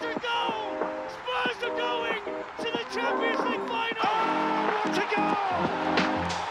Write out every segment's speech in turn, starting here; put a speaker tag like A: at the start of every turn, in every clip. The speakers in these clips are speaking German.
A: to goal! Spurs are going to the Champions League final! Oh, what a!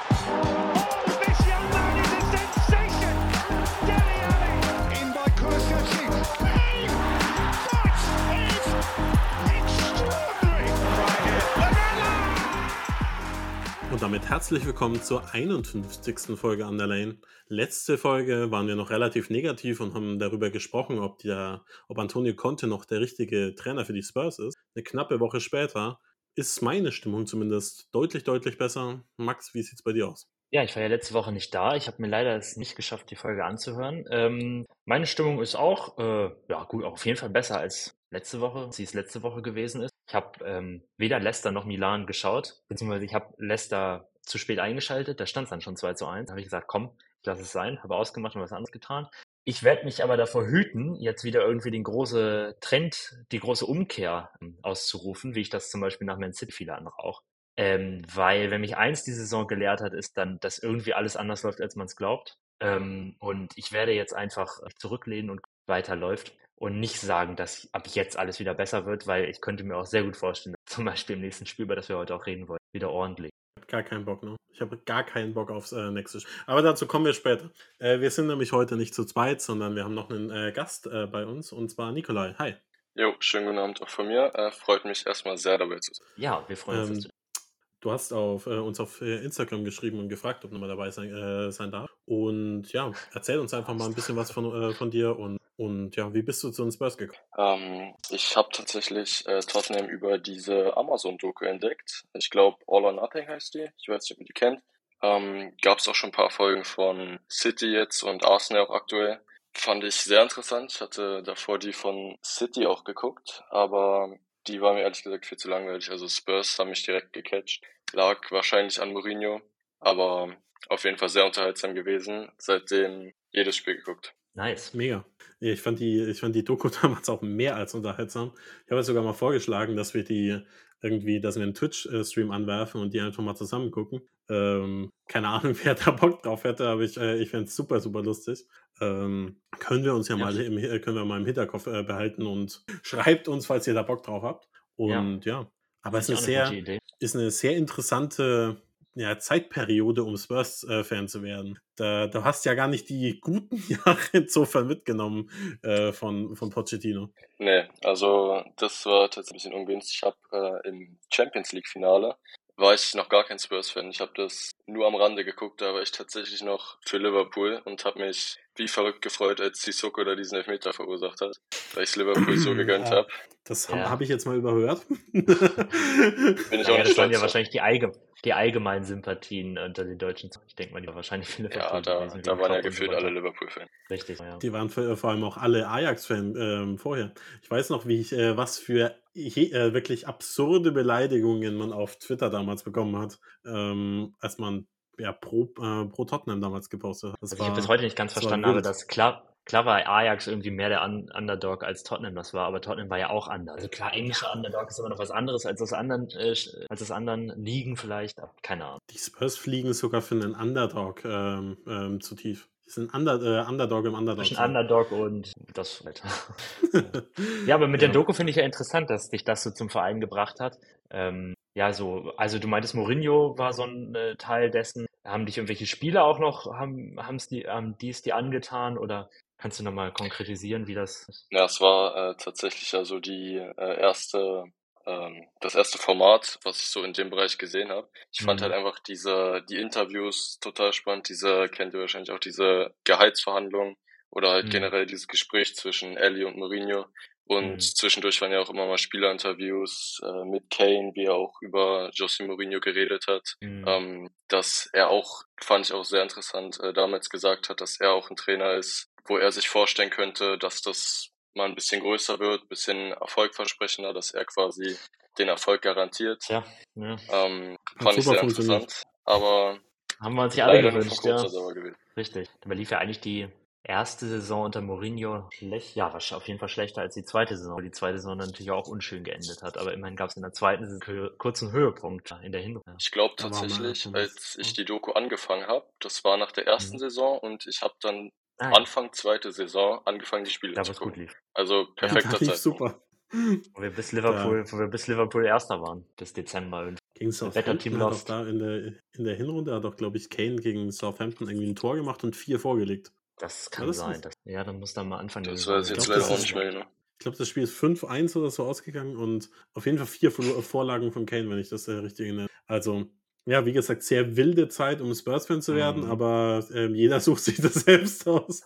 B: Und damit herzlich willkommen zur 51. Folge an der Lane. Letzte Folge waren wir noch relativ negativ und haben darüber gesprochen, ob, der, ob Antonio Conte noch der richtige Trainer für die Spurs ist. Eine knappe Woche später ist meine Stimmung zumindest deutlich, deutlich besser. Max, wie sieht's bei dir aus?
C: Ja, ich war ja letzte Woche nicht da. Ich habe mir leider es nicht geschafft, die Folge anzuhören. Ähm, meine Stimmung ist auch, äh, ja gut, auf jeden Fall besser als letzte Woche, sie es letzte Woche gewesen ist. Ich habe ähm, weder Leicester noch Milan geschaut, beziehungsweise ich habe Leicester zu spät eingeschaltet. Da stand es dann schon 2 zu 1. Da habe ich gesagt, komm, ich lasse es sein, habe ausgemacht und was anderes getan. Ich werde mich aber davor hüten, jetzt wieder irgendwie den große Trend, die große Umkehr ähm, auszurufen, wie ich das zum Beispiel nach Man City viele andere auch. Ähm, weil wenn mich eins die Saison gelehrt hat, ist dann, dass irgendwie alles anders läuft, als man es glaubt. Ähm, und ich werde jetzt einfach zurücklehnen und weiterläuft und nicht sagen, dass ab jetzt alles wieder besser wird, weil ich könnte mir auch sehr gut vorstellen, dass zum Beispiel im nächsten Spiel, über das wir heute auch reden wollen, wieder ordentlich.
B: Gar keinen Bock, ne? Ich habe gar keinen Bock aufs äh, nächste Spiel. Aber dazu kommen wir später. Äh, wir sind nämlich heute nicht zu zweit, sondern wir haben noch einen äh, Gast äh, bei uns und zwar Nikolai. Hi.
D: Jo, schönen guten Abend auch von mir. Äh, freut mich erstmal sehr dabei zu sein.
C: Ja, wir freuen uns.
B: Ähm,
C: dass du-
B: Du hast auf, äh, uns auf äh, Instagram geschrieben und gefragt, ob du mal dabei sein, äh, sein darf. Und ja, erzähl uns einfach mal ein bisschen was von, äh, von dir und, und ja, wie bist du zu den Spurs gekommen?
D: Ähm, ich habe tatsächlich äh, Tottenham über diese Amazon-Doku entdeckt. Ich glaube, All or Nothing heißt die. Ich weiß nicht, ob ihr die kennt. Ähm, Gab es auch schon ein paar Folgen von City jetzt und Arsenal auch aktuell. Fand ich sehr interessant. Ich hatte davor die von City auch geguckt, aber die war mir ehrlich gesagt viel zu langweilig. Also Spurs haben mich direkt gecatcht. Lag wahrscheinlich an Mourinho, aber auf jeden Fall sehr unterhaltsam gewesen. Seitdem jedes Spiel geguckt.
C: Nice.
B: Mega. Ja, Ich fand, die, ich fand die Doku damals auch mehr als unterhaltsam. Ich habe sogar mal vorgeschlagen, dass wir die irgendwie, dass wir einen Twitch-Stream anwerfen und die einfach mal zusammen gucken. Ähm, keine Ahnung, wer da Bock drauf hätte, aber ich, äh, ich fände es super, super lustig. Ähm, können wir uns ja,
C: Ja.
B: mal im, äh, können wir mal im Hinterkopf äh, behalten und schreibt uns, falls ihr da Bock drauf habt. Und ja, aber es ist eine sehr, ist eine sehr interessante ja, Zeitperiode, um Spurs-Fan zu werden. Da, du hast ja gar nicht die guten Jahre insofern mitgenommen äh, von, von Pochettino.
D: Nee, also das war tatsächlich ein bisschen ungünstig. Ich habe äh, im Champions League Finale war ich noch gar kein Spurs-Fan. Ich habe das nur am Rande geguckt, da war ich tatsächlich noch für Liverpool und habe mich wie verrückt gefreut, als Sissoko da diesen Elfmeter verursacht hat, weil ich Liverpool so gegönnt
B: Ja.
D: habe.
B: Das
C: Ja.
B: habe hab ich jetzt mal überhört.
D: Bin ich
C: Ja,
D: auch
C: das
D: nicht
C: waren ja wahrscheinlich die, allge die allgemeinen Sympathien unter den Deutschen. Ich denke mal, die waren wahrscheinlich viele
D: Ja, da, da waren ja gefühlt alle Liverpool-Fans.
C: Richtig, ja.
B: Die waren vor vor allem auch alle Ajax-Fan ähm, vorher. Ich weiß noch, wie ich, äh, was für je, äh, wirklich absurde Beleidigungen man auf Twitter damals bekommen hat, ähm, als man ja pro, äh, pro Tottenham damals gepostet hat. Das
C: Also ich habe bis heute nicht ganz verstanden, aber das klar, klar war Ajax irgendwie mehr der Un Underdog als Tottenham das war, aber Tottenham war ja auch Under. Also klar, englischer Underdog ist immer noch was anderes als aus anderen, äh, als aus anderen Ligen vielleicht, aber keine Ahnung.
B: Die Spurs fliegen sogar für einen Underdog ähm, ähm, zu tief. Die sind Under, äh, Underdog im Underdog.
C: Zwischen Underdog und das halt. Ja, aber mit der
B: Ja.
C: Doku finde ich ja interessant, dass dich das so zum Verein gebracht hat. Ähm, ja, so, also du meintest, Mourinho war so ein äh, Teil dessen. Haben dich irgendwelche Spieler auch noch, haben, haben's die, haben die es dir angetan oder kannst du nochmal konkretisieren, wie das ist?
D: Ja, es war äh, tatsächlich also die äh, erste, ähm, das erste Format, was ich so in dem Bereich gesehen habe. Ich fand
C: Mhm.
D: halt einfach diese, die Interviews total spannend. Diese kennt ihr wahrscheinlich auch diese Gehaltsverhandlungen oder halt
C: Mhm.
D: generell dieses Gespräch zwischen Ellie und Mourinho. Und
C: Mhm.
D: zwischendurch waren ja auch immer mal Spielerinterviews äh, mit Kane, wie er auch über José Mourinho geredet hat.
C: Mhm.
D: Ähm, dass er auch, fand ich auch sehr interessant, äh, damals gesagt hat, dass er auch ein Trainer ist, wo er sich vorstellen könnte, dass das mal ein bisschen größer wird, ein bisschen erfolgversprechender, dass er quasi den Erfolg garantiert.
C: Tja, ja.
D: Ähm, fand ich
B: super
D: sehr interessant, aber
C: Haben wir uns ja alle gewünscht, ja. Richtig. Dabei lief ja eigentlich die erste Saison unter Mourinho schlecht, ja, wahrscheinlich auf jeden Fall schlechter als die zweite Saison, weil die zweite Saison natürlich auch unschön geendet hat. Aber immerhin gab es in der zweiten Saison einen kurzen Höhepunkt in der Hinrunde.
D: Ich glaube
B: war
D: tatsächlich, als ich die Doku angefangen habe, das war nach der ersten
C: Mhm.
D: Saison und ich habe dann
C: Ja,
D: Anfang zweite Saison angefangen, die Spiele
C: da
D: zu
C: was gut lief.
D: Also
B: Ja,
D: perfekter
B: da lief
D: Zeitpunkt.
B: super.
C: Wo wir bis Liverpool, wo wir bis Liverpool Erster waren, bis Dezember.
B: Gegen
C: Southampton
B: hat auch da in der, in der Hinrunde hat auch, glaube ich, Kane gegen Southampton irgendwie ein Tor gemacht und vier vorgelegt.
C: Das kann das sein. Das, ja, dann muss dann mal anfangen.
D: Das weiß ich jetzt leider auch nicht mehr genau.
B: Ich glaube, das Spiel ist 5-1 oder so ausgegangen und auf jeden Fall vier Vorlagen von Kane, wenn ich das äh, richtig nenne. Also, ja, wie gesagt, sehr wilde Zeit, um Spurs-Fan zu werden, mhm. aber ähm, jeder sucht sich das selbst aus.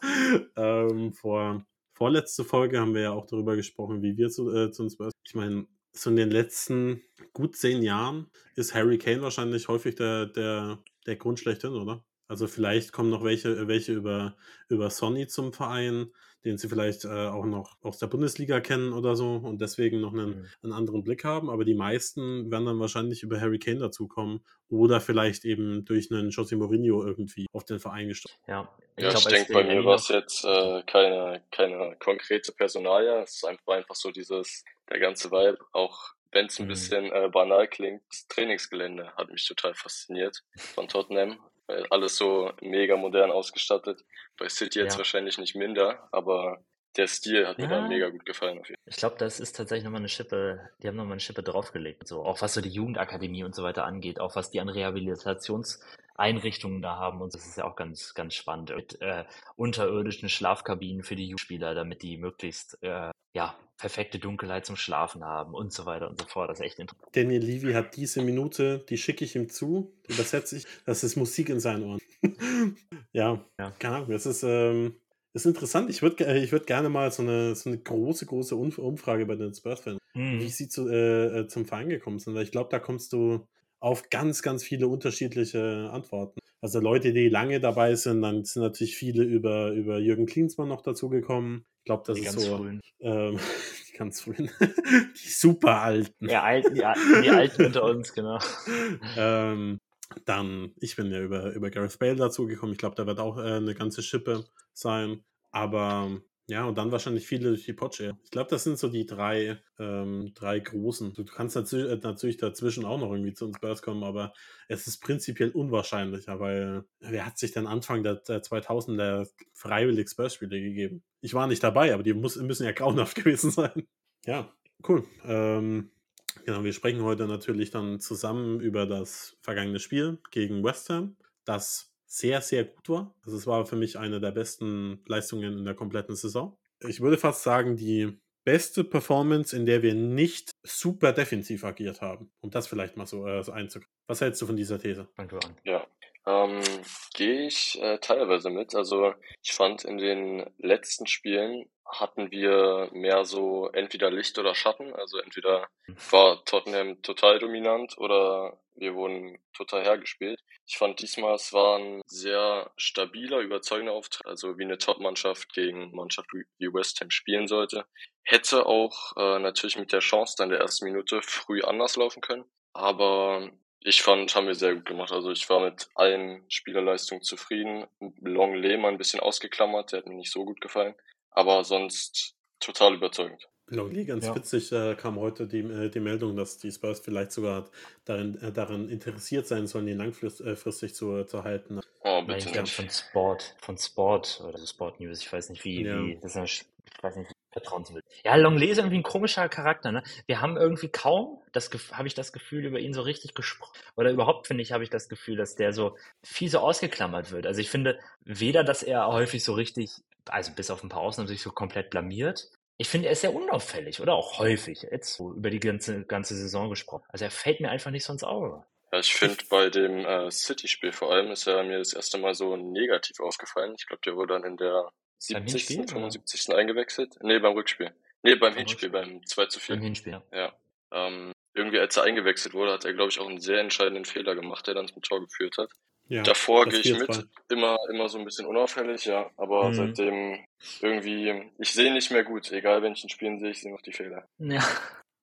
B: ähm, vor vorletzte Folge haben wir ja auch darüber gesprochen, wie wir zu, äh, zu uns Spurs. Ich meine, so in den letzten gut zehn Jahren ist Harry Kane wahrscheinlich häufig der, der, der Grund schlechthin, oder? Also vielleicht kommen noch welche, welche über, über Sony zum Verein, den sie vielleicht äh, auch noch aus der Bundesliga kennen oder so und deswegen noch einen, mhm. einen anderen Blick haben. Aber die meisten werden dann wahrscheinlich über Harry Kane dazukommen oder vielleicht eben durch einen José Mourinho irgendwie auf den Verein gestoßen.
C: Ja,
D: ich, ja, ich denke, bei mir war es jetzt äh, keine, keine konkrete Personalie. Es ist einfach, einfach so dieses, der ganze Vibe, auch wenn es ein mhm. bisschen äh, banal klingt, das Trainingsgelände hat mich total fasziniert von Tottenham weil alles so mega modern ausgestattet. Bei City jetzt ja. wahrscheinlich nicht minder, aber der Stil hat mir ja. da mega gut gefallen.
C: Ich glaube, das ist tatsächlich nochmal eine Schippe, die haben nochmal eine Schippe draufgelegt. So, auch was so die Jugendakademie und so weiter angeht, auch was die an Rehabilitationseinrichtungen da haben. Und das ist ja auch ganz, ganz spannend. Mit äh, unterirdischen Schlafkabinen für die Jugendspieler, damit die möglichst äh, ja, perfekte Dunkelheit zum Schlafen haben und so weiter und so fort. Das ist echt interessant.
B: Daniel Levy hat diese Minute, die schicke ich ihm zu, übersetze ich, das ist Musik in seinen Ohren. ja, ja, keine Ahnung, das ist, ähm, das ist interessant. Ich würde ich würd gerne mal so eine, so eine große, große Umfrage bei den Spurs-Fans, mhm. wie sie zu, äh, äh, zum Verein gekommen sind, weil ich glaube, da kommst du auf ganz, ganz viele unterschiedliche Antworten. Also Leute, die lange dabei sind, dann sind natürlich viele über, über Jürgen Klinsmann noch dazugekommen. Ich glaube, das die ist so. Ähm, die ganz frühen. die super alten.
C: Ja, alten, die, die Alten unter uns, genau.
B: ähm, dann, ich bin ja über, über Gareth Bale dazugekommen. Ich glaube, da wird auch äh, eine ganze Schippe sein. Aber ja, und dann wahrscheinlich viele durch die Potsche. Ich glaube, das sind so die drei, ähm, drei großen. Du kannst natürlich, äh, natürlich dazwischen auch noch irgendwie zu uns Spurs kommen, aber es ist prinzipiell unwahrscheinlicher, weil wer hat sich dann Anfang der, der 2000er freiwillig Spurs-Spiele gegeben? Ich war nicht dabei, aber die muss, müssen ja grauenhaft gewesen sein. Ja, cool. Ähm, genau, wir sprechen heute natürlich dann zusammen über das vergangene Spiel gegen West Ham, das sehr, sehr gut war. Also es war für mich eine der besten Leistungen in der kompletten Saison. Ich würde fast sagen, die beste Performance, in der wir nicht super defensiv agiert haben. Um das vielleicht mal so, äh, einzugreifen. Was hältst du von dieser These?
C: Du an.
D: Ja, ähm, gehe ich äh, teilweise mit. Also ich fand in den letzten Spielen hatten wir mehr so entweder Licht oder Schatten. Also entweder war Tottenham total dominant oder wir wurden total hergespielt. Ich fand diesmal, es war ein sehr stabiler, überzeugender Auftritt, also wie eine Top-Mannschaft gegen Mannschaft wie West Ham spielen sollte. Hätte auch äh, natürlich mit der Chance dann der ersten Minute früh anders laufen können. Aber ich fand, haben wir sehr gut gemacht. Also ich war mit allen Spielerleistungen zufrieden. Long Lehmann ein bisschen ausgeklammert, der hat mir nicht so gut gefallen. Aber sonst total überzeugend.
B: Longley, ganz ja. witzig, äh, kam heute die, äh, die Meldung, dass die Spurs vielleicht sogar darin, äh, daran interessiert sein sollen, ihn langfristig äh, zu, zu halten.
C: Oh, bitte ich glaube von Sport, von Sport oder Sport News, ich weiß nicht wie, ja. wie das ist, ich weiß nicht, vertrauenswürdig. Ja, Longley ist irgendwie ein komischer Charakter, ne? Wir haben irgendwie kaum, das habe ich das Gefühl, über ihn so richtig gesprochen. Oder überhaupt, finde ich, habe ich das Gefühl, dass der so viel so ausgeklammert wird. Also ich finde weder, dass er häufig so richtig, also bis auf ein paar Ausnahmen sich so komplett blamiert. Ich finde, er ist sehr unauffällig oder auch häufig, jetzt so über die ganze, ganze Saison gesprochen. Also er fällt mir einfach nicht so ins Auge.
D: Ja, ich finde, bei dem äh, City-Spiel vor allem ist er mir das erste Mal so negativ aufgefallen. Ich glaube, der wurde dann in der 70., 75. Oder? eingewechselt. Nee, beim Rückspiel. Nee, beim, beim Hinspiel, Rückspiel. beim 2 zu 4.
C: Beim Hinspiel, ja.
D: ja. Ähm, irgendwie, als er eingewechselt wurde, hat er, glaube ich, auch einen sehr entscheidenden Fehler gemacht, der dann zum Tor geführt hat. Ja, Davor gehe ich mit, immer, immer so ein bisschen unauffällig, ja, aber mhm. seitdem irgendwie, ich sehe nicht mehr gut, egal wenn ich ihn spielen sehe, ich sehe noch die Fehler.
C: Ja.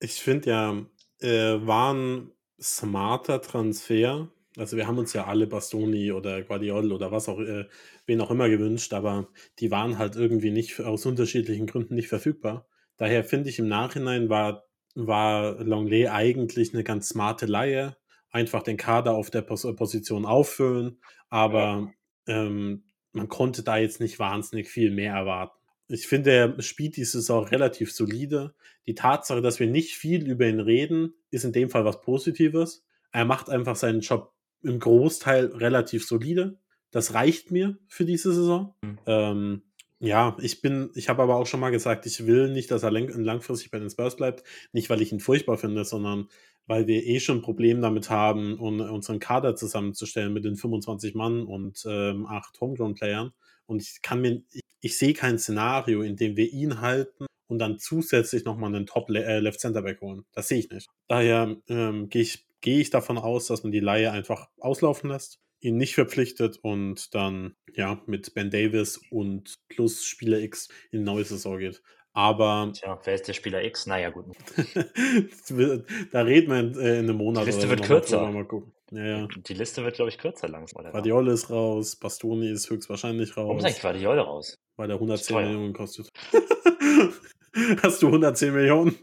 B: Ich finde ja, äh, war ein smarter Transfer, also wir haben uns ja alle Bastoni oder Guardiol oder was auch, äh, wen auch immer gewünscht, aber die waren halt irgendwie nicht aus unterschiedlichen Gründen nicht verfügbar. Daher finde ich im Nachhinein war, war Longley eigentlich eine ganz smarte Laie. Einfach den Kader auf der Pos Position auffüllen, aber ähm, man konnte da jetzt nicht wahnsinnig viel mehr erwarten. ich finde, er spielt die Saison relativ solide. Die Tatsache, dass wir nicht viel über ihn reden, ist in dem Fall was Positives. Er macht einfach seinen Job im Großteil relativ solide. Das reicht mir für diese Saison. Mhm. Ähm, ja, ich bin, ich habe aber auch schon mal gesagt, ich will nicht, dass er langfristig bei den Spurs bleibt. Nicht, weil ich ihn furchtbar finde, sondern weil wir eh schon ein Problem damit haben, um unseren Kader zusammenzustellen mit den 25 Mann und ähm, acht Homegrown-Playern. Und ich kann mir, ich, ich sehe kein Szenario, in dem wir ihn halten und dann zusätzlich nochmal einen Top-Left-Center-Back äh, holen. Das sehe ich nicht. Daher ähm, gehe ich, geh ich davon aus, dass man die Laie einfach auslaufen lässt, ihn nicht verpflichtet und dann ja mit Ben Davis und plus Spieler X in neue Saison geht. Aber.
C: Tja, wer ist der Spieler X? Naja, gut.
B: da reden wir in, äh, in einem Monat.
C: Die Liste wird kürzer.
B: Mal gucken. Ja, ja.
C: Die Liste wird, glaube ich, kürzer langsam.
B: Guardiola ist raus, Bastoni ist höchstwahrscheinlich raus.
C: Warum ist eigentlich Guardiola raus?
B: Weil der 110 Millionen kostet. Hast du 110 Millionen?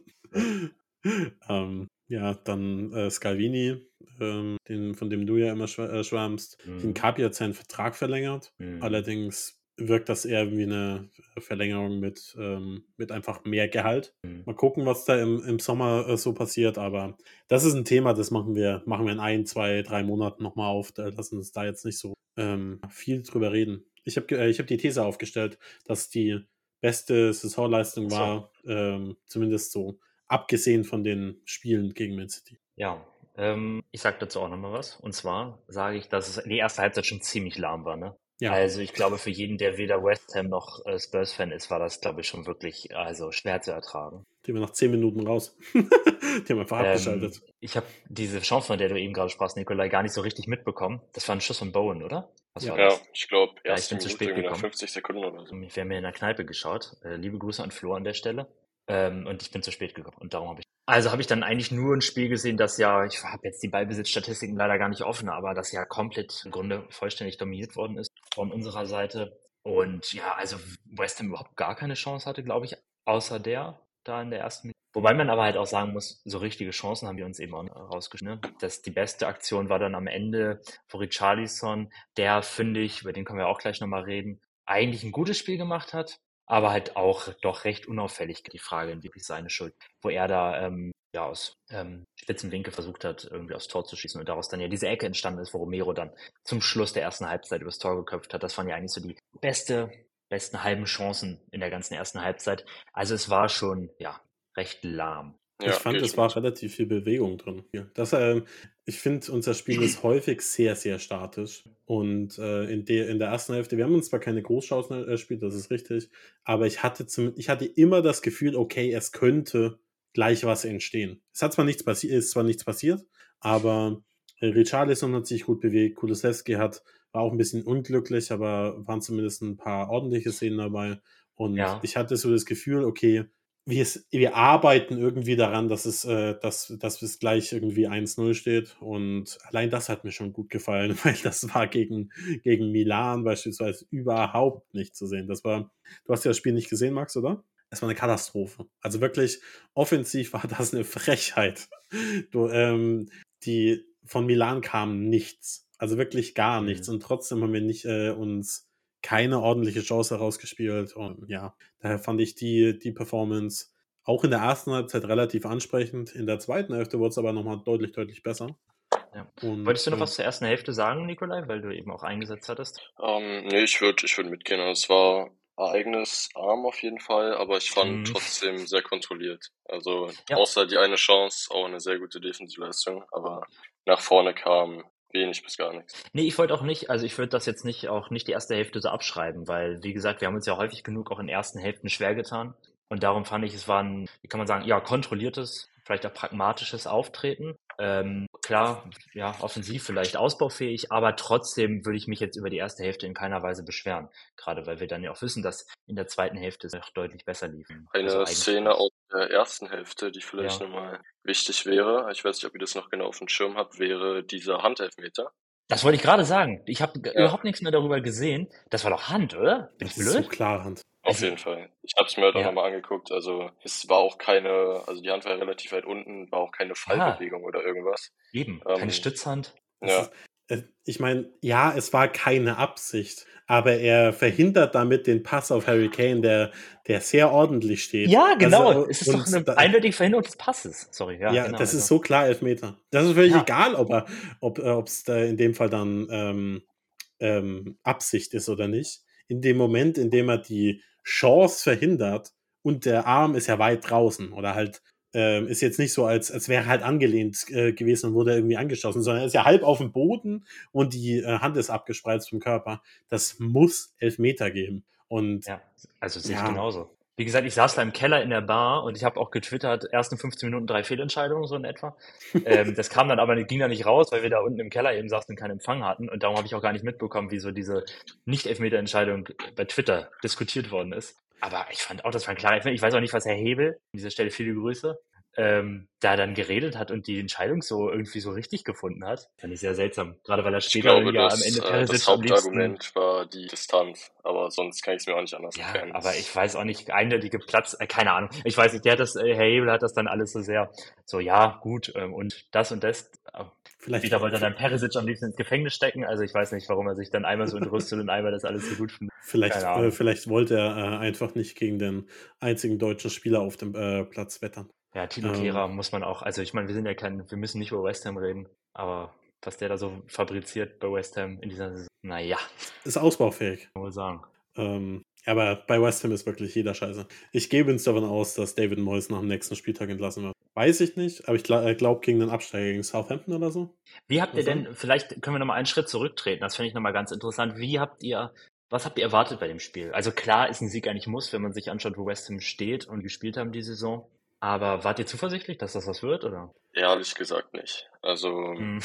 B: ähm, ja, dann äh, Scalvini, ähm, den, von dem du ja immer schw äh, schwärmst. Mhm. Den Kapi hat seinen Vertrag verlängert. Mhm. Allerdings wirkt das eher wie eine Verlängerung mit, ähm, mit einfach mehr Gehalt. Mhm. Mal gucken, was da im, im Sommer äh, so passiert, aber das ist ein Thema, das machen wir, machen wir in ein, zwei, drei Monaten nochmal auf. Da lassen uns da jetzt nicht so ähm, viel drüber reden. Ich habe äh, hab die These aufgestellt, dass die beste Saisonleistung war, so. ähm, zumindest so abgesehen von den Spielen gegen Man City.
C: Ja, ähm, ich sage dazu auch nochmal was. Und zwar sage ich, dass es die erste Halbzeit schon ziemlich lahm war. Ne? Ja. Also ich glaube, für jeden, der weder West Ham noch äh, Spurs-Fan ist, war das, glaube ich, schon wirklich also schwer zu ertragen.
B: Die waren nach zehn Minuten raus. die haben einfach ähm, abgeschaltet.
C: Ich habe diese Chance, von der du eben gerade sprachst, Nikolai, gar nicht so richtig mitbekommen. Das war ein Schuss von Bowen, oder?
D: Was ja. ja, ich glaube,
C: ja, ich bin zu spät gekommen.
D: 50 Sekunden oder so.
C: Wir haben mir in der Kneipe geschaut. Äh, liebe Grüße an Flo an der Stelle. Ähm, und ich bin zu spät gekommen. Und darum habe ich also habe ich dann eigentlich nur ein Spiel gesehen, das ja, ich habe jetzt die Ballbesitzstatistiken leider gar nicht offen, aber das ja komplett im Grunde vollständig dominiert worden ist von unserer Seite. Und ja, also West Ham überhaupt gar keine Chance hatte, glaube ich, außer der da in der ersten Minute. Wobei man aber halt auch sagen muss, so richtige Chancen haben wir uns eben auch rausgeschnitten. Das, die beste Aktion war dann am Ende vor Richarlison, der, finde ich, über den können wir auch gleich nochmal reden, eigentlich ein gutes Spiel gemacht hat, aber halt auch doch recht unauffällig die Frage, wirklich seine Schuld, wo er da ähm, ja aus ähm, spitzen Winkel versucht hat, irgendwie aufs Tor zu schießen und daraus dann ja diese Ecke entstanden ist, wo Romero dann zum Schluss der ersten Halbzeit übers Tor geköpft hat. Das waren ja eigentlich so die beste, besten halben Chancen in der ganzen ersten Halbzeit. Also es war schon ja recht lahm.
B: Ja, ich fand, es war relativ viel Bewegung drin. Das, äh, ich finde, unser Spiel ist häufig sehr, sehr statisch. Und äh, in, der, in der ersten Hälfte, wir haben uns zwar keine Großchancen erspielt, das ist richtig, aber ich hatte, zum, ich hatte immer das Gefühl, okay, es könnte gleich was entstehen. Es hat zwar nichts passiert, ist zwar nichts passiert, aber äh, Richarlison hat sich gut bewegt, Kulusewski hat, war auch ein bisschen unglücklich, aber waren zumindest ein paar ordentliche Szenen dabei. Und ja. ich hatte so das Gefühl, okay, wir, wir arbeiten irgendwie daran, dass es, äh, dass, dass es gleich irgendwie 1-0 steht. Und allein das hat mir schon gut gefallen, weil das war gegen, gegen Milan beispielsweise überhaupt nicht zu sehen. Das war, du hast ja das Spiel nicht gesehen, Max, oder? Es war eine Katastrophe. Also wirklich, offensiv war das eine Frechheit. Du, ähm, die von Milan kam nichts. Also wirklich gar nichts. Mhm. Und trotzdem haben wir nicht äh, uns keine ordentliche Chance herausgespielt. Und ja, daher fand ich die, die Performance auch in der ersten Halbzeit relativ ansprechend. In der zweiten Hälfte wurde es aber nochmal deutlich, deutlich besser.
C: Ja. Und, Wolltest du noch äh, was zur ersten Hälfte sagen, Nikolai, weil du eben auch eingesetzt hattest?
D: Ähm, nee, ich würde ich würd mitgehen. Also, es war ereignisarm auf jeden Fall, aber ich fand mhm. trotzdem sehr kontrolliert. Also ja. außer die eine Chance auch eine sehr gute Defensivleistung, aber nach vorne kam wenig bis gar nichts.
C: Nee, ich wollte auch nicht, also ich würde das jetzt nicht auch nicht die erste Hälfte so abschreiben, weil, wie gesagt, wir haben uns ja häufig genug auch in ersten Hälften schwer getan. Und darum fand ich, es war ein, wie kann man sagen, ja, kontrolliertes, vielleicht auch pragmatisches Auftreten. Ähm, klar, ja, offensiv vielleicht ausbaufähig, aber trotzdem würde ich mich jetzt über die erste Hälfte in keiner Weise beschweren. Gerade weil wir dann ja auch wissen, dass in der zweiten Hälfte es noch deutlich besser liefen.
D: Eine also Szene aus der ersten Hälfte, die vielleicht ja. nochmal wichtig wäre, ich weiß nicht, ob ihr das noch genau auf dem Schirm habt, wäre dieser Handelfmeter.
C: Das wollte ich gerade sagen. Ich habe ja. überhaupt nichts mehr darüber gesehen. Das war doch Hand, oder?
B: Bin ich blöd? So klar Hand.
D: Auf jeden Fall. Ich habe es mir halt auch ja. nochmal angeguckt. Also es war auch keine, also die Hand war relativ weit unten, war auch keine Fallbewegung ah. oder irgendwas.
C: Eben, ähm, keine Stützhand.
D: Ja.
B: äh, ich meine, ja, es war keine Absicht, aber er verhindert damit den Pass auf Harry Kane, der, der sehr ordentlich steht.
C: Ja, genau.
B: Also,
C: es ist doch eine
B: da-
C: eindeutige Verhinderung des Passes. Sorry, ja.
B: Ja,
C: genau,
B: das ist
C: genau.
B: so klar Elfmeter. Das ist völlig
C: Ja.
B: egal, ob er, ob es da in dem Fall dann ähm, ähm, Absicht ist oder nicht. In dem Moment, in dem er die Chance verhindert und der Arm ist ja weit draußen oder halt ähm, ist jetzt nicht so, als, als wäre er halt angelehnt äh, gewesen und wurde irgendwie angeschossen, sondern er ist ja halb auf dem Boden und die äh, Hand ist abgespreizt vom Körper. Das muss Elfmeter geben. Und
C: Ja, also sehe ich
B: Ja.
C: genauso. Wie gesagt, ich saß da im Keller in der Bar und ich habe auch getwittert, ersten 15 Minuten drei Fehlentscheidungen, so in etwa. ähm, das kam dann aber, ging da nicht raus, weil wir da unten im Keller eben saßen und keinen Empfang hatten. Und darum habe ich auch gar nicht mitbekommen, wie so diese Nicht-Elfmeter-Entscheidung bei Twitter diskutiert worden ist. Aber ich fand auch, das war ein klarer. Ich weiß auch nicht, was Herr Hebel, an dieser Stelle viele Grüße, ähm, da dann geredet hat und die Entscheidung so irgendwie so richtig gefunden hat. Fand ich sehr seltsam. Gerade weil er später
D: glaube,
C: ja
D: das,
C: am Ende
D: äh,
C: Perisic
D: das Hauptargument war die Distanz, aber sonst kann ich es mir auch nicht anders
C: Ja,
D: erklären.
C: aber ich weiß auch nicht, eindeutige Platz, äh, keine Ahnung. Ich weiß nicht, der hat das, äh, Herr Hebel hat das dann alles so sehr, so, ja, gut, ähm, und das und das. Äh,
B: vielleicht
C: Wieder wollte er dann Perisic am liebsten ins Gefängnis stecken, also ich weiß nicht, warum er sich dann einmal so entrüstet und einmal das alles so gut findet.
B: Vielleicht, äh, vielleicht wollte er äh, einfach nicht gegen den einzigen deutschen Spieler auf dem äh, Platz wettern.
C: Ja, Tilo
B: Ähm.
C: Kehrer muss man auch, also ich meine, wir sind ja kein, wir müssen nicht über West Ham reden, aber was der da so fabriziert bei West Ham in dieser Saison, naja,
B: Ist ausbaufähig.
C: kann man sagen.
B: Ähm, aber bei West Ham ist wirklich jeder scheiße. Ich gebe uns davon aus, dass David Moyes nach dem nächsten Spieltag entlassen wird. Weiß ich nicht, aber ich glaube gegen den Absteiger gegen Southampton oder so.
C: Wie habt ihr denn, vielleicht können wir nochmal einen Schritt zurücktreten, das finde ich nochmal ganz interessant. Wie habt ihr, was habt ihr erwartet bei dem Spiel? Also klar ist ein Sieg eigentlich muss, wenn man sich anschaut, wo West Ham steht und gespielt haben die Saison. Aber wart ihr zuversichtlich, dass das was wird, oder?
D: Ehrlich gesagt nicht. Also
C: Hm.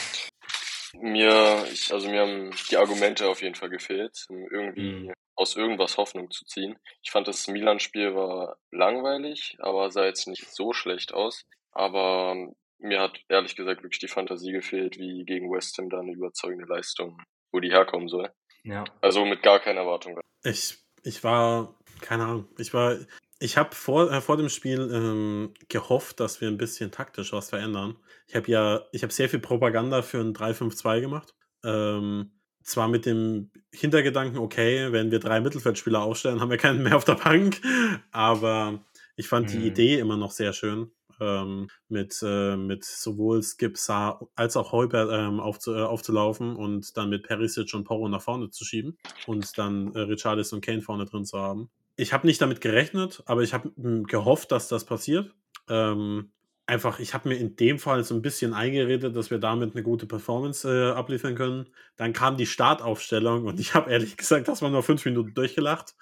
D: mir, ich, also mir haben die Argumente auf jeden Fall gefehlt, um irgendwie
C: Mhm.
D: aus irgendwas Hoffnung zu ziehen. Ich fand das Milan-Spiel war langweilig, aber sah jetzt nicht so schlecht aus. Aber mir hat ehrlich gesagt wirklich die Fantasie gefehlt, wie gegen West Ham da eine überzeugende Leistung, wo die herkommen soll.
C: Ja.
D: Also mit gar keiner Erwartung.
B: Ich, ich war, keine Ahnung, ich war, ich habe vor, äh, vor dem Spiel ähm, gehofft, dass wir ein bisschen taktisch was verändern. Ich habe ja, ich habe sehr viel Propaganda für ein 3-5-2 gemacht. Ähm, zwar mit dem Hintergedanken, okay, wenn wir drei Mittelfeldspieler aufstellen, haben wir keinen mehr auf der Bank, aber ich fand die
C: Mhm.
B: Idee immer noch sehr schön. Ähm, mit, äh, mit sowohl Skip, Saar als auch Heubert ähm, aufzu, äh, aufzulaufen und dann mit Perisic und Porro nach vorne zu schieben und dann äh, Richarlison und Kane vorne drin zu haben. Ich habe nicht damit gerechnet, aber ich habe gehofft, dass das passiert. Ähm, einfach, ich habe mir in dem Fall so ein bisschen eingeredet, dass wir damit eine gute Performance äh, abliefern können. Dann kam die Startaufstellung und ich habe ehrlich gesagt, das war nur fünf Minuten durchgelacht,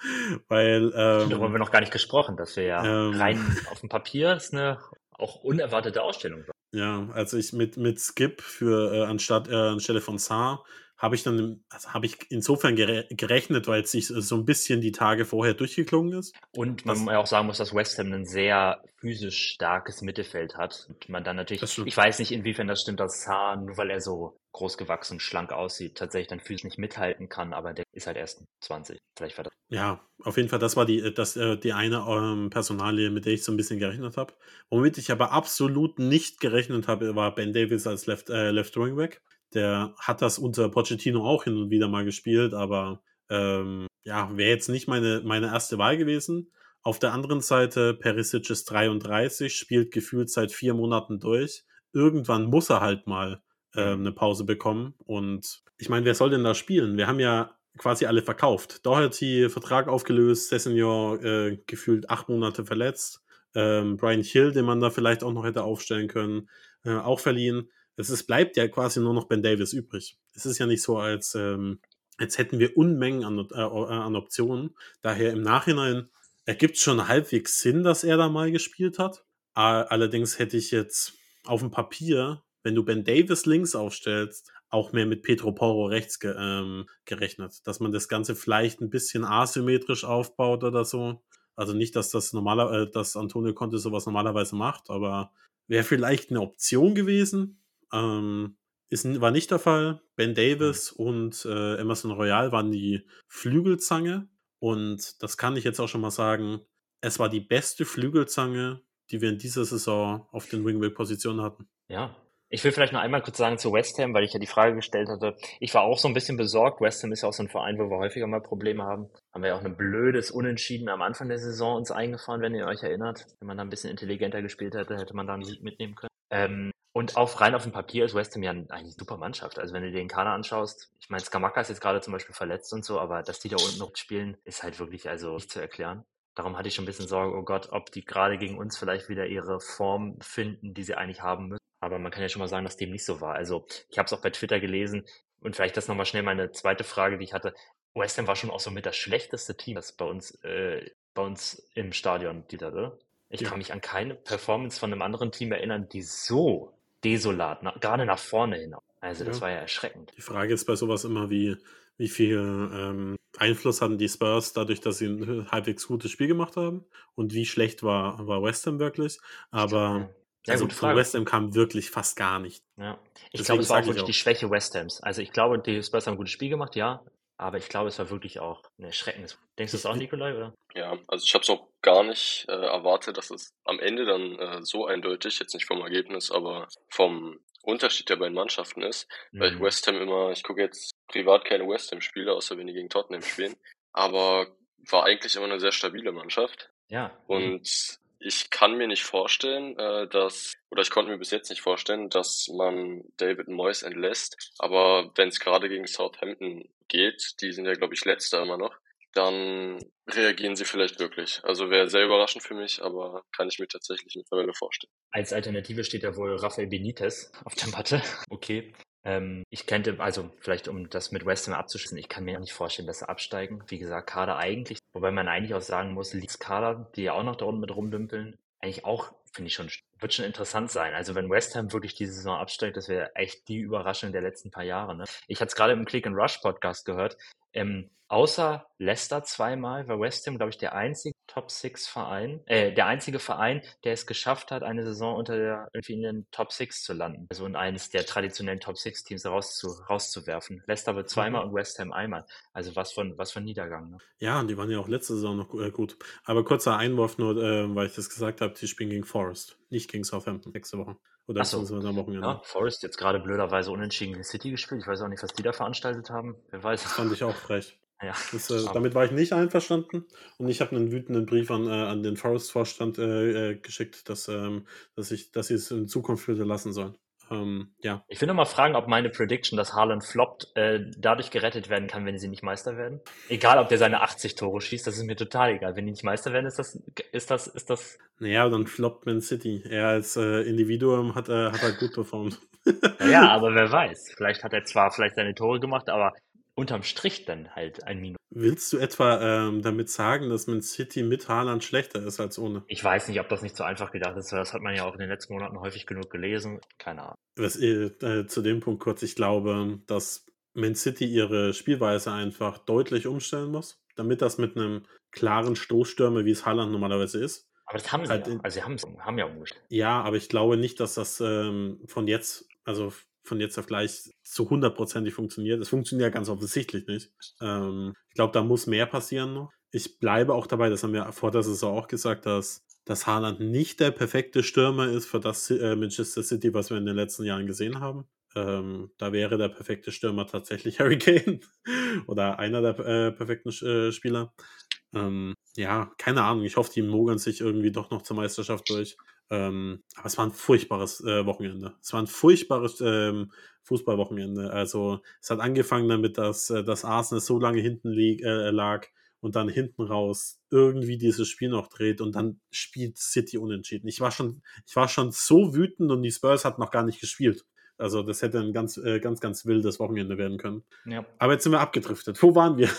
B: weil ähm,
C: Darüber haben wir noch gar nicht gesprochen, dass wir ja
B: Ähm.
C: rein auf dem Papier ist eine auch unerwartete Ausstellung. war.
B: Ja, also ich mit, mit Skip für äh, anstatt äh, anstelle von Saar habe ich dann also habe ich insofern gere gerechnet, weil es sich so ein bisschen die Tage vorher durchgeklungen ist.
C: Und man
B: Das-
C: ja auch sagen muss, dass West Ham ein sehr physisch starkes Mittelfeld hat. Und man dann natürlich, ich weiß nicht, inwiefern das stimmt, dass Saar, nur weil er so groß gewachsen, schlank aussieht, tatsächlich dann physisch nicht mithalten kann, aber der ist halt erst 20. Vielleicht war das.
B: Ja, auf jeden Fall, das war die, das, äh, die eine ähm, Personalie, mit der ich so ein bisschen gerechnet habe. Womit ich aber absolut nicht gerechnet habe, war Ben Davis als Left, äh, Left Wing Back. Der hat das unter Pochettino auch hin und wieder mal gespielt, aber ähm, ja, wäre jetzt nicht meine, meine erste Wahl gewesen. Auf der anderen Seite, Perisic ist 33, spielt gefühlt seit vier Monaten durch. Irgendwann muss er halt mal ähm, eine Pause bekommen. Und ich meine, wer soll denn da spielen? Wir haben ja quasi alle verkauft. Doherty, Vertrag aufgelöst, Sessegnon äh, gefühlt acht Monate verletzt. Ähm, Brian Hill, den man da vielleicht auch noch hätte aufstellen können, äh, auch verliehen. Es ist, bleibt ja quasi nur noch Ben Davis übrig. Es ist ja nicht so, als, ähm, als hätten wir Unmengen an, äh, an Optionen. Daher im Nachhinein ergibt es schon halbwegs Sinn, dass er da mal gespielt hat. Allerdings hätte ich jetzt auf dem Papier, wenn du Ben Davis links aufstellst, auch mehr mit Pedro Porro rechts ge ähm, gerechnet. Dass man das Ganze vielleicht ein bisschen asymmetrisch aufbaut oder so. Also nicht, dass das normaler, äh, dass Antonio Conte sowas normalerweise macht, aber wäre vielleicht eine Option gewesen. Ähm, ist, war nicht der Fall. Ben Davis und äh, Emerson Royal waren die Flügelzange. Und das kann ich jetzt auch schon mal sagen. Es war die beste Flügelzange, die wir in dieser Saison auf den Wingback-Positionen hatten.
C: Ja, Ich will vielleicht noch einmal kurz sagen zu West Ham, weil ich ja die Frage gestellt hatte. Ich war auch so ein bisschen besorgt. West Ham ist ja auch so ein Verein, wo wir häufiger mal Probleme haben. Haben wir ja auch ein blödes Unentschieden am Anfang der Saison uns eingefahren, wenn ihr euch erinnert. Wenn man da ein bisschen intelligenter gespielt hätte, hätte man da einen Sieg mitnehmen können. Ähm, und auf rein auf dem Papier ist West Ham ja eigentlich eine super Mannschaft. Also wenn du dir den Kader anschaust, ich meine, Skamaka ist jetzt gerade zum Beispiel verletzt und so, aber dass die da unten noch spielen, ist halt wirklich also nicht zu erklären. Darum hatte ich schon ein bisschen Sorge, oh Gott, ob die gerade gegen uns vielleicht wieder ihre Form finden, die sie eigentlich haben müssen. Aber man kann ja schon mal sagen, dass dem nicht so war. Also ich habe es auch bei Twitter gelesen und vielleicht das nochmal schnell meine zweite Frage, die ich hatte. West Ham war schon auch so mit das schlechteste Team, das bei uns, äh, bei uns im Stadion Dieter, oder? Ich ja. kann mich an keine Performance von einem anderen Team erinnern, die so desolat, na, gerade nach vorne hin. Also das ja. war ja erschreckend.
B: Die Frage ist bei sowas immer, wie, wie viel ähm, Einfluss hatten die Spurs dadurch, dass sie ein halbwegs gutes Spiel gemacht haben und wie schlecht war, war West Ham wirklich. Aber ja, also von West Ham kam wirklich fast gar nicht.
C: Ja. Ich glaube, es war auch wirklich die Schwäche West Hams. Also ich glaube, die Spurs haben ein gutes Spiel gemacht, ja. Aber ich glaube, es war wirklich auch ein erschreckendes. Denkst du es auch, Nikolai, oder?
D: Ja, also ich habe es auch gar nicht äh, erwartet, dass es am Ende dann äh, so eindeutig, jetzt nicht vom Ergebnis, aber vom Unterschied der beiden Mannschaften ist. Mhm. Weil ich mhm. West Ham immer, ich gucke jetzt privat keine West Ham-Spiele, außer wenn die gegen Tottenham spielen. Aber war eigentlich immer eine sehr stabile Mannschaft.
C: Ja.
D: Und ich kann mir nicht vorstellen, äh, dass, oder ich konnte mir bis jetzt nicht vorstellen, dass man David Moyes entlässt. Aber wenn es gerade gegen Southampton geht, die sind ja, glaube ich, letzter immer noch, dann reagieren sie vielleicht wirklich. Also wäre sehr überraschend für mich, aber kann ich mir tatsächlich mittlerweile vorstellen.
C: Als Alternative steht ja wohl Rafael Benitez auf der Matte. Okay. Ähm, ich könnte, also vielleicht um das mit West Ham abzuschließen, ich kann mir nicht vorstellen, dass sie absteigen. Wie gesagt, Kader eigentlich, wobei man eigentlich auch sagen muss, Leeds Kader, die ja auch noch da unten mit rumdümpeln, eigentlich auch, finde ich schon, wird schon interessant sein. Also wenn West Ham wirklich diese Saison absteigt, das wäre echt die Überraschung der letzten paar Jahre. Ne? Ich hatte es gerade im Click and Rush Podcast gehört. Ähm, außer Leicester zweimal war West Ham, glaube ich, der einzige Top Six Verein, äh, der einzige Verein, der es geschafft hat, eine Saison unter der, irgendwie in den Top Six zu landen. Also in eines der traditionellen Top Six Teams rauszu, rauszuwerfen. Leicester wird zweimal mhm. und West Ham einmal. Also was von, was von Niedergang. Ne?
B: Ja, und die waren ja auch letzte Saison noch äh, gut. Aber kurzer Einwurf nur, äh, weil ich das gesagt habe, die spielen gegen Forest, nicht gegen Southampton nächste Woche.
C: Oder so. am Wochenende. Ja, Forest jetzt gerade blöderweise unentschieden in City gespielt. Ich weiß auch nicht, was die da veranstaltet haben. Wer weiß.
B: Das fand ich auch frech.
C: Ja.
B: Das, äh, damit war ich nicht einverstanden und ich habe einen wütenden Brief an, äh, an den Forest-Vorstand äh, äh geschickt, dass, ähm, dass, ich, dass sie es in Zukunft wieder lassen sollen. Ähm, ja.
C: Ich will noch mal fragen, ob meine Prediction, dass Haaland floppt, äh, dadurch gerettet werden kann, wenn sie nicht Meister werden. Egal, ob der seine 80 Tore schießt, das ist mir total egal. Wenn die nicht Meister werden, ist das, ist das, ist das.
B: Naja, dann floppt Man City. Er als äh, Individuum hat, hat er gut performt.
C: ja, aber wer weiß. Vielleicht hat er zwar vielleicht seine Tore gemacht, aber unterm Strich dann halt ein Minus.
B: Willst du etwa ähm, damit sagen, dass Man City mit Haaland schlechter ist als ohne?
C: Ich weiß nicht, ob das nicht so einfach gedacht ist, weil das hat man ja auch in den letzten Monaten häufig genug gelesen. Keine Ahnung.
B: Was, äh, äh, zu dem Punkt kurz, ich glaube, dass Man City ihre Spielweise einfach deutlich umstellen muss, damit das mit einem klaren Stoßstürmer, wie es Haaland normalerweise ist.
C: Aber das haben sie halt ja. Also sie haben ja umgestellt.
B: Ja, aber ich glaube nicht, dass das ähm, von jetzt, also von jetzt auf gleich zu hundertprozentig funktioniert. Es funktioniert ja ganz offensichtlich nicht. Ähm, ich glaube, da muss mehr passieren noch. Ich bleibe auch dabei, das haben wir vor der Saison auch gesagt, dass, dass Haaland nicht der perfekte Stürmer ist für das äh, Manchester City, was wir in den letzten Jahren gesehen haben. Ähm, da wäre der perfekte Stürmer tatsächlich Harry Kane oder einer der äh, perfekten äh, Spieler. Ähm, ja, keine Ahnung. Ich hoffe, die mogern sich irgendwie doch noch zur Meisterschaft durch. Ähm, aber es war ein furchtbares äh, Wochenende. Es war ein furchtbares ähm, Fußballwochenende. Also es hat angefangen damit, dass äh, das Arsenal so lange hinten äh, lag und dann hinten raus irgendwie dieses Spiel noch dreht und dann spielt City unentschieden. Ich war schon, ich war schon so wütend und die Spurs hat noch gar nicht gespielt. Also das hätte ein ganz, äh, ganz, ganz wildes Wochenende werden können.
C: Ja.
B: Aber jetzt sind wir abgedriftet. Wo waren wir?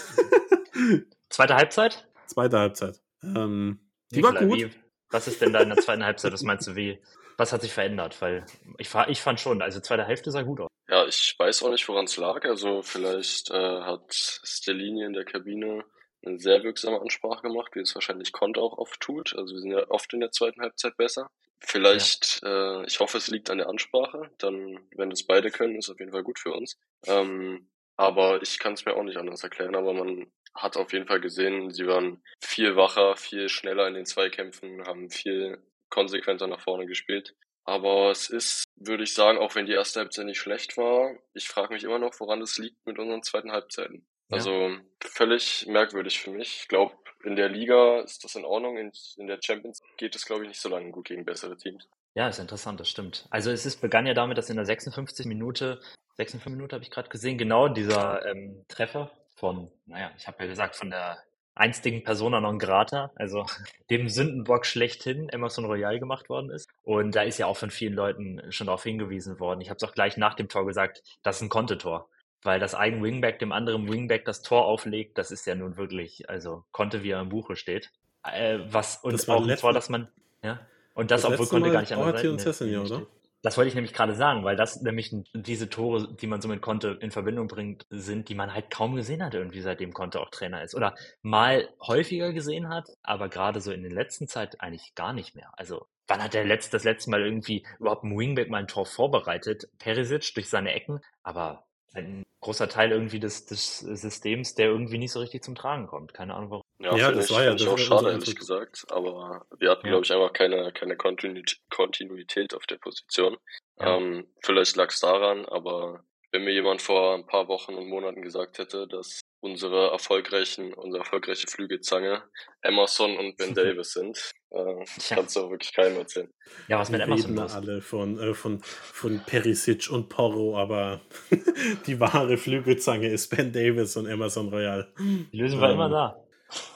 C: Zweite Halbzeit?
B: Zweite Halbzeit. Ähm, die war gut.
C: Wie, was ist denn da in der zweiten Halbzeit? Was meinst du, wie, was hat sich verändert? Weil ich, ich fand schon, also zweite Hälfte sah gut aus.
D: Ja, ich weiß auch nicht, woran es lag. Also vielleicht äh, hat Stellini in der Kabine eine sehr wirksame Ansprache gemacht, wie es wahrscheinlich Conte auch oft tut. Also wir sind ja oft in der zweiten Halbzeit besser. Vielleicht, ja. äh, ich hoffe, es liegt an der Ansprache. Dann, wenn das beide können, ist auf jeden Fall gut für uns. Ähm, aber ich kann es mir auch nicht anders erklären. Aber man hat auf jeden Fall gesehen, sie waren viel wacher, viel schneller in den Zweikämpfen, haben viel konsequenter nach vorne gespielt. Aber es ist, würde ich sagen, auch wenn die erste Halbzeit nicht schlecht war, ich frage mich immer noch, woran es liegt mit unseren zweiten Halbzeiten.
C: Ja.
D: Also völlig merkwürdig für mich. Ich glaube, in der Liga ist das in Ordnung. In, in der Champions geht es, glaube ich, nicht so lange gut gegen bessere Teams.
C: Ja, ist interessant, das stimmt. Also es ist, begann ja damit, dass in der 56 Minute, 56 Minute habe ich gerade gesehen, genau dieser ähm, Treffer von, naja, ich habe ja gesagt, von der einstigen Persona non grata, also dem Sündenbock schlechthin, Emerson Royal gemacht worden ist. Und da ist ja auch von vielen Leuten schon darauf hingewiesen worden. Ich habe es auch gleich nach dem Tor gesagt, das ist ein Kontetor. Weil das einen Wingback dem anderen Wingback das Tor auflegt, das ist ja nun wirklich, also Konte, wie er im Buche steht. Äh, was, und
B: Das
C: auch ein Tor, dass man, ja, und das,
B: Das
C: obwohl
B: Mal
C: gar nicht an der Seite
B: und Sessegnon,
C: steht. Das wollte ich nämlich gerade sagen, weil das nämlich diese Tore, die man so mit Conte in Verbindung bringt, sind, die man halt kaum gesehen hat, irgendwie seitdem Conte auch Trainer ist. Oder mal häufiger gesehen hat, aber gerade so in der letzten Zeit eigentlich gar nicht mehr. Also, wann hat der letzte, das letzte Mal irgendwie überhaupt ein Wingback mal ein Tor vorbereitet? Perisic durch seine Ecken, aber ein großer Teil irgendwie des, des Systems, der irgendwie nicht so richtig zum Tragen kommt. Keine Ahnung warum.
D: Ja,
B: Ja, das
D: ich,
B: war ja- das
D: auch
B: war
D: schade, ehrlich gesagt. Aber wir hatten,
C: Ja.
D: glaube ich, einfach keine, keine Kontinuität, auf der Position.
C: Ja.
D: Ähm, vielleicht lag es daran, aber wenn mir jemand vor ein paar Wochen und Monaten gesagt hätte, dass unsere erfolgreichen, unsere erfolgreiche Flügelzange Emerson und Ben Davis sind, äh, kannst du auch wirklich keinem erzählen.
C: Ja, was mit
B: Wir
C: Emerson los?
B: alle von, äh, von, von Perisic und Porro, aber die wahre Flügelzange ist Ben Davis und Emerson Royal.
C: Die Lösung war
B: Ähm,
C: immer da.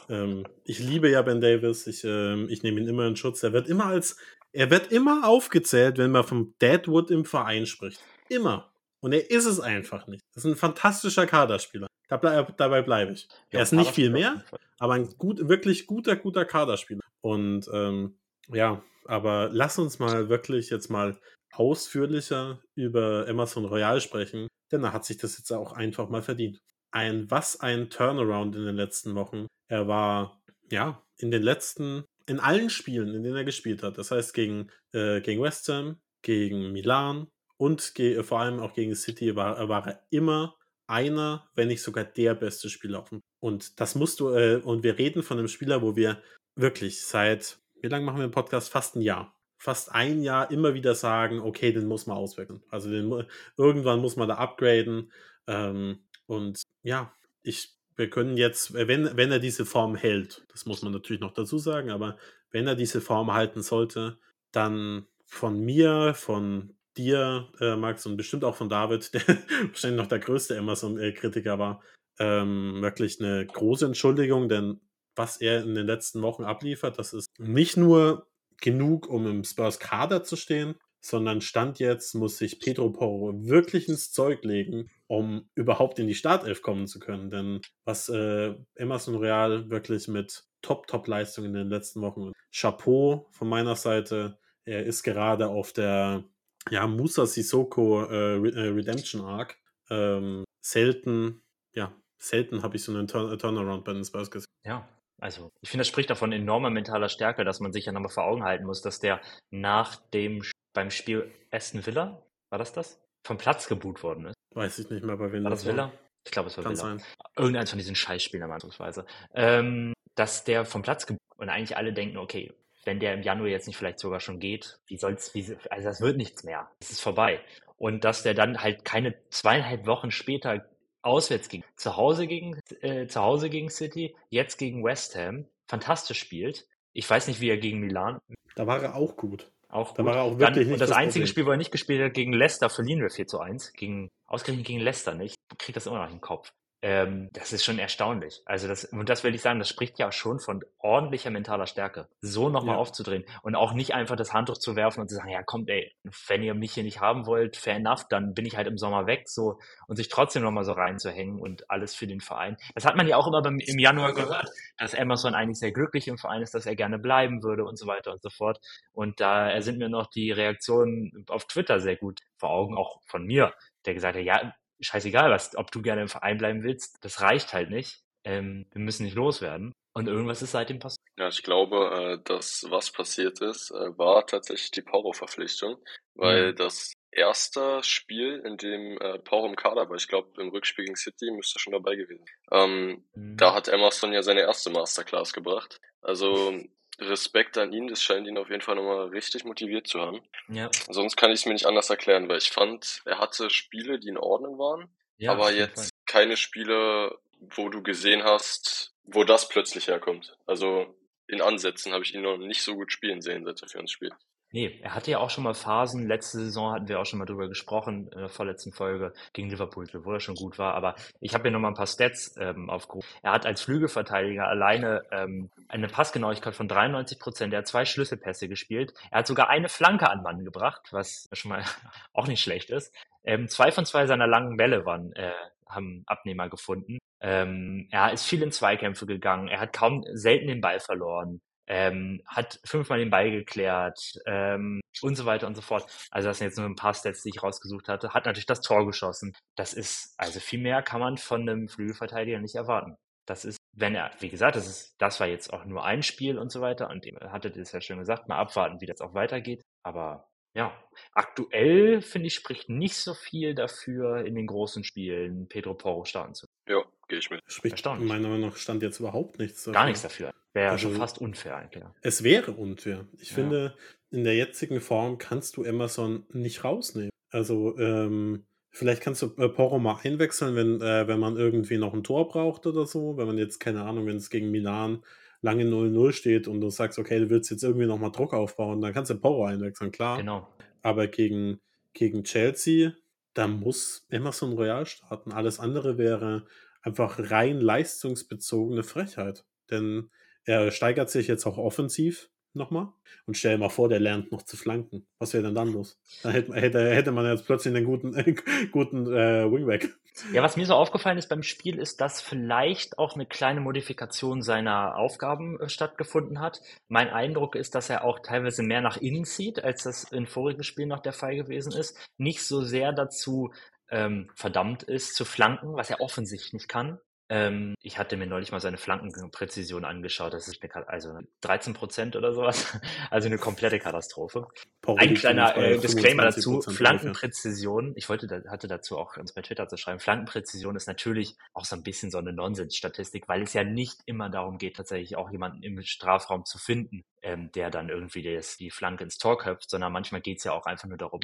B: Ähm, ich liebe ja Ben Davis. Ich, ähm, ich nehme ihn immer in Schutz. Er wird immer als, er wird immer aufgezählt, wenn man vom Deadwood im Verein spricht. Immer. Und er ist es einfach nicht. Das ist ein fantastischer Kaderspieler. Da bleib, dabei bleibe ich.
C: Ja,
B: er ist nicht viel mehr, aber ein gut, wirklich guter, guter Kaderspieler. Und ähm, ja, aber lass uns mal wirklich jetzt mal ausführlicher über Emerson Royal sprechen, denn er hat sich das jetzt auch einfach mal verdient. Ein, was ein Turnaround in den letzten Wochen. Er war, ja, in den letzten, in allen Spielen, in denen er gespielt hat, das heißt gegen, äh, gegen West Ham, gegen Milan und ge vor allem auch gegen City, war, war er immer einer, wenn nicht sogar der beste Spieler auf dem Und das musst du, äh, und wir reden von einem Spieler, wo wir wirklich seit, wie lange machen wir den Podcast? Fast ein Jahr. Fast ein Jahr immer wieder sagen, okay, den muss man auswechseln. Also den, irgendwann muss man da upgraden. Ähm, und ja, ich, wir können jetzt, wenn, wenn er diese Form hält, das muss man natürlich noch dazu sagen, aber wenn er diese Form halten sollte, dann von mir, von dir, äh, Max, und bestimmt auch von David, der wahrscheinlich noch der größte Amazon-Kritiker war, ähm, wirklich eine große Entschuldigung, denn was er in den letzten Wochen abliefert, das ist nicht nur genug, um im Spurs-Kader zu stehen, sondern Stand jetzt muss sich Pedro Porro wirklich ins Zeug legen, um überhaupt in die Startelf kommen zu können. Denn was äh, Emerson Real wirklich mit Top-Top-Leistung in den letzten Wochen. Chapeau von meiner Seite. Er ist gerade auf der ja, Musa Sissoko äh, äh, Redemption Arc. Ähm, selten, ja, selten habe ich so einen Turn Turnaround bei den Spurs gesehen.
C: Ja, also ich finde, das spricht davon enormer mentaler Stärke, dass man sich ja nochmal vor Augen halten muss, dass der nach dem beim Spiel Aston Villa, war das das? Vom Platz geboot worden ist.
B: Weiß ich nicht mehr, bei wem
C: War das
B: war.
C: Villa? Ich glaube, es war
B: Kann
C: Villa.
B: sein.
C: Irgendeins von diesen Scheißspielen erwartungsweise. Ähm, dass der vom Platz geboot und eigentlich alle denken, okay, wenn der im Januar jetzt nicht vielleicht sogar schon geht, wie soll's, wie, also das wird nichts mehr. Es ist vorbei. Und dass der dann halt keine zweieinhalb Wochen später auswärts ging, zu Hause gegen, äh, zu Hause gegen City, jetzt gegen West Ham, fantastisch spielt. Ich weiß nicht, wie er gegen Milan
B: Da war er auch gut.
C: Auch
B: Da
C: gut.
B: war er auch
C: Dann,
B: wirklich nicht
C: und das einzige
B: Problem.
C: Spiel, wo er nicht gespielt hat, gegen Leicester verlieren wir 4 zu 1. Gegen, ausgerechnet gegen Leicester nicht. Ich krieg das immer noch in den Kopf. Ähm, das ist schon erstaunlich. Also das, und das will ich sagen, das spricht ja schon von ordentlicher mentaler Stärke. So nochmal
B: Ja.
C: aufzudrehen und auch nicht einfach das Handtuch zu werfen und zu sagen, ja kommt ey, wenn ihr mich hier nicht haben wollt, fair enough, dann bin ich halt im Sommer weg, so, und sich trotzdem nochmal so reinzuhängen und alles für den Verein. Das hat man ja auch immer beim, im Januar gehört, dass Emerson eigentlich sehr glücklich im Verein ist, dass er gerne bleiben würde und so weiter und so fort. Und da sind mir noch die Reaktionen auf Twitter sehr gut vor Augen, auch von mir, der gesagt hat, ja, scheißegal, was, ob du gerne im Verein bleiben willst, das reicht halt nicht. Ähm, wir müssen nicht loswerden. Und irgendwas ist seitdem passiert.
D: Ja, ich glaube, äh, dass was passiert ist, äh, war tatsächlich die Poro-Verpflichtung, weil
C: Mhm.
D: das erste Spiel, in dem äh, Poro im Kader war, ich glaube im Rückspiel gegen City, müsste schon dabei gewesen. Ähm,
C: Mhm.
D: da hat Emerson ja seine erste Masterclass gebracht. Also Respekt an ihn, das scheint ihn auf jeden Fall nochmal richtig motiviert zu haben.
C: Ja.
D: Sonst kann ich es mir nicht anders erklären, weil ich fand, er hatte Spiele, die in Ordnung waren,
C: Ja,
D: aber jetzt
C: Fall.
D: keine Spiele, wo du gesehen hast, wo das plötzlich herkommt. Also in Ansätzen habe ich ihn noch nicht so gut spielen sehen, seit er für uns spielt.
C: Nee, er hatte ja auch schon mal Phasen. Letzte Saison hatten wir auch schon mal drüber gesprochen, in der vorletzten Folge gegen Liverpool, wo er schon gut war. Aber ich habe hier nochmal ein paar Stats ähm, aufgerufen. Er hat als Flügelverteidiger alleine ähm, eine Passgenauigkeit von 93 Prozent. Er hat zwei Schlüsselpässe gespielt. Er hat sogar eine Flanke an Mann gebracht, was schon mal auch nicht schlecht ist. Ähm, zwei von zwei seiner langen Bälle waren, äh, haben Abnehmer gefunden. Ähm, er ist viel in Zweikämpfe gegangen. Er hat kaum selten den Ball verloren ähm, hat fünfmal den Ball geklärt ähm, und so weiter und so fort. Also das sind jetzt nur ein paar Stats, die ich rausgesucht hatte. Hat natürlich das Tor geschossen. Das ist, also viel mehr kann man von einem Flügelverteidiger nicht erwarten. Das ist, wenn er, wie gesagt, das ist, das war jetzt auch nur ein Spiel und so weiter und ihr hattet es ja schon gesagt, mal abwarten, wie das auch weitergeht. Aber ja, aktuell finde ich, spricht nicht so viel dafür, in den großen Spielen Pedro Porro starten zu.
D: Ja, gehe ich mit.
B: Spricht
C: Erstaunlich.
B: meiner Meinung nach stand jetzt überhaupt nichts dafür.
C: Gar nichts dafür. Wäre
B: Also-
C: schon fast unfair eigentlich.
B: Es wäre unfair. Ich
C: Ja.
B: finde, in der jetzigen Form kannst du Emerson nicht rausnehmen. Also, ähm, vielleicht kannst du äh, Porro mal einwechseln, wenn, äh, wenn man irgendwie noch ein Tor braucht oder so. Wenn man jetzt, keine Ahnung, wenn es gegen Milan lange 0-0 steht und du sagst, okay, du willst jetzt irgendwie nochmal Druck aufbauen, dann kannst du Porro einwechseln, klar.
C: Genau.
B: Aber gegen, gegen Chelsea, da muss Emerson Royal starten. Alles andere wäre einfach rein leistungsbezogene Frechheit. Denn er steigert sich jetzt auch offensiv nochmal. Und stell dir mal vor, der lernt noch zu flanken. Was wäre denn dann los? Da hätte, hätte, hätte man jetzt plötzlich einen guten, guten äh, Wingback.
C: Ja, was mir so aufgefallen ist beim Spiel, ist, dass vielleicht auch eine kleine Modifikation seiner Aufgaben äh, stattgefunden hat. Mein Eindruck ist, dass er auch teilweise mehr nach innen zieht, als das in vorigen Spielen noch der Fall gewesen ist. Nicht so sehr dazu ähm, verdammt ist, zu flanken, was er offensichtlich nicht kann. Ähm, ich hatte mir neulich mal seine Flankenpräzision angeschaut. Das ist eine, also 13 Prozent oder sowas. Also eine komplette Katastrophe.
B: Porro
C: Ein kleiner äh, Disclaimer
B: 25%
C: dazu. Flankenpräzision. Ich wollte, da, hatte dazu auch uns bei Twitter zu schreiben. Flankenpräzision ist natürlich auch so ein bisschen so eine Nonsensstatistik, weil es ja nicht immer darum geht, tatsächlich auch jemanden im Strafraum zu finden, ähm, der dann irgendwie das, die Flanke ins Tor köpft, sondern manchmal geht es ja auch einfach nur darum,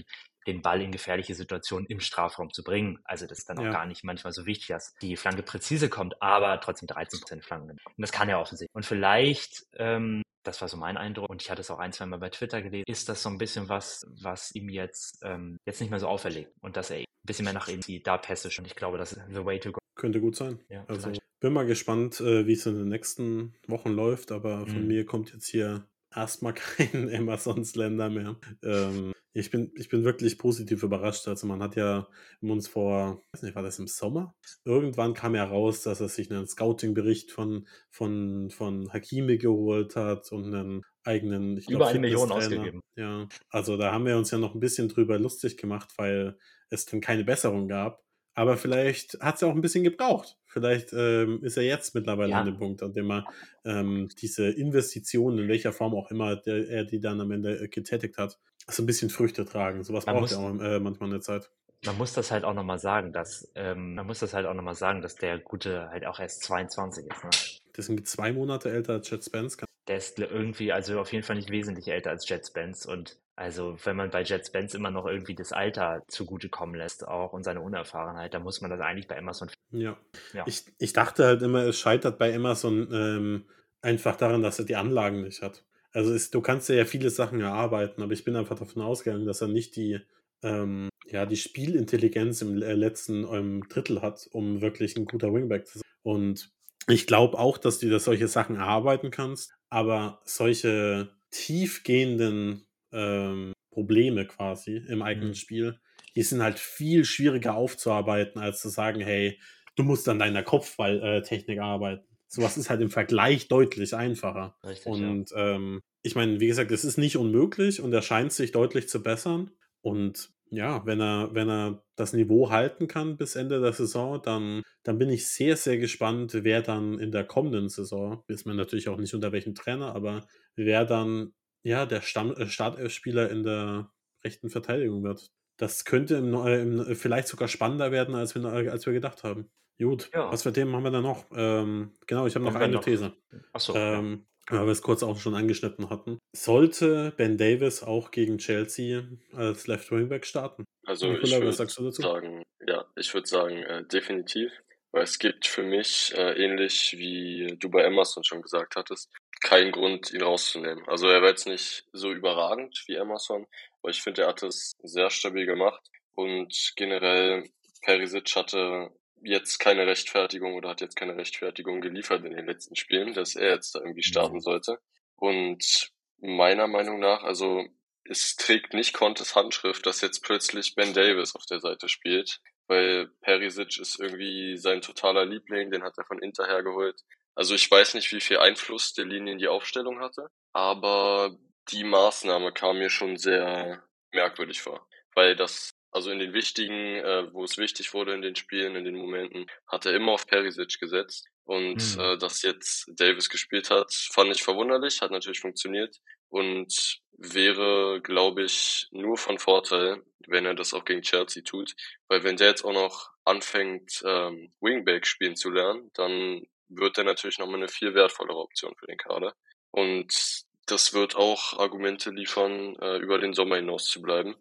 C: den Ball in gefährliche Situationen im Strafraum zu bringen. Also das ist dann auch
B: Ja.
C: gar nicht manchmal so wichtig, dass die Flanke präzise kommt, aber trotzdem 13% Flanken. Und das kann er offensichtlich. Und vielleicht, ähm, das war so mein Eindruck, und ich hatte es auch ein, zwei Mal bei Twitter gelesen, ist das so ein bisschen was, was ihm jetzt, ähm, jetzt nicht mehr so auferlegt und dass er ein bisschen mehr nach zieht, da pässisch. Und ich glaube, das ist the way to go.
B: Könnte gut sein.
C: Ja,
B: Also
C: vielleicht.
B: bin mal gespannt, äh, wie es in den nächsten Wochen läuft, aber von
C: Mhm.
B: mir kommt jetzt hier erstmal kein Emerson Slender mehr. Ähm, ich, bin, ich bin wirklich positiv überrascht. Also man hat ja uns vor, weiß nicht, war das im Sommer? Irgendwann kam ja raus, dass er sich einen Scouting-Bericht von, von, von Hakimi geholt hat und einen eigenen, ich
C: Über eine Million ausgegeben.
B: Ja, also da haben wir uns ja noch ein bisschen drüber lustig gemacht, weil es dann keine Besserung gab. Aber vielleicht hat es ja auch ein bisschen gebraucht. Vielleicht ähm, ist er jetzt mittlerweile
C: Ja.
B: an dem Punkt, an dem er ähm, diese Investitionen, in welcher Form auch immer der, er die dann am Ende äh, getätigt hat, so ein bisschen Früchte tragen. Sowas
C: Man
B: braucht ja auch äh, manchmal eine Zeit.
C: Man muss das halt auch nochmal sagen, dass, ähm, man muss das halt auch nochmal sagen, dass der Gute halt auch erst 22 ist, ne?
B: Das sind zwei Monate älter als Jet Spence.
C: Der ist irgendwie, also auf jeden Fall nicht wesentlich älter als Jet Spence und also wenn man bei Jet Spence immer noch irgendwie das Alter zugutekommen lässt auch und seine Unerfahrenheit, dann muss man das eigentlich bei Emerson
B: Ja.
C: Ja.
B: Ich, ich dachte halt immer, es scheitert bei Emerson ähm, einfach daran, dass er die Anlagen nicht hat. Also es, du kannst ja viele Sachen erarbeiten, aber ich bin einfach davon ausgegangen, dass er nicht die, ähm, ja, die Spielintelligenz im äh, letzten ähm, Drittel hat, um wirklich ein guter Wingback zu sein. Und ich glaube auch, dass du das solche Sachen erarbeiten kannst, aber solche tiefgehenden ähm, Probleme quasi im eigenen
C: Mhm.
B: Spiel, die sind halt viel schwieriger aufzuarbeiten, als zu sagen, hey, du musst an deiner Kopfballtechnik arbeiten. Sowas ist halt im Vergleich deutlich einfacher.
C: Richtig, ja.
B: Und ähm, ich meine, wie gesagt, es ist nicht unmöglich und er scheint sich deutlich zu bessern. Und ja, wenn er, wenn er das Niveau halten kann bis Ende der Saison, dann, dann bin ich sehr, sehr gespannt, wer dann in der kommenden Saison, wissen wir natürlich auch nicht unter welchem Trainer, aber wer dann ja der Stamm, äh, Startelfspieler in der rechten Verteidigung wird. Das könnte im, Neu- im, vielleicht sogar spannender werden, als wir, als wir gedacht haben. Gut,
C: Ja.
B: was für Themen haben wir da noch? Ähm, genau, ich habe noch eine
C: noch-
B: These.
C: Achso,
B: Ähm, weil wir es kurz auch schon angeschnitten hatten. Sollte Ben Davis auch gegen Chelsea als Left Wingback starten?
D: Also ich
B: was
D: würde
B: sagst du dazu?
D: sagen, ja, ich würde sagen, äh, definitiv. Weil es gibt für mich, äh, ähnlich wie du bei Emerson schon gesagt hattest, keinen Grund, ihn rauszunehmen. Also er war jetzt nicht so überragend wie Emerson, aber ich finde, er hat es sehr stabil gemacht. Und generell, Perisic hatte jetzt keine Rechtfertigung oder hat jetzt keine Rechtfertigung geliefert in den letzten Spielen, dass er jetzt da irgendwie starten sollte. Und meiner Meinung nach, also es trägt nicht Contes Handschrift, dass jetzt plötzlich Ben Davis auf der Seite spielt, weil Perisic ist irgendwie sein totaler Liebling, den hat er von Inter hergeholt. Also ich weiß nicht, wie viel Einfluss der Linie in die Aufstellung hatte, aber die Maßnahme kam mir schon sehr merkwürdig vor, weil das also in den wichtigen, äh, wo es wichtig wurde in den Spielen, in den Momenten, hat er immer auf Perisic gesetzt. Und
C: Hm.
D: äh, dass jetzt Davis gespielt hat, fand ich verwunderlich, hat natürlich funktioniert und wäre, glaube ich, nur von Vorteil, wenn er das auch gegen Chelsea tut. Weil wenn der jetzt auch noch anfängt, ähm, Wingback spielen zu lernen, dann wird er natürlich nochmal eine viel wertvollere Option für den Kader. Und das wird auch Argumente liefern, äh, über den Sommer hinaus zu bleiben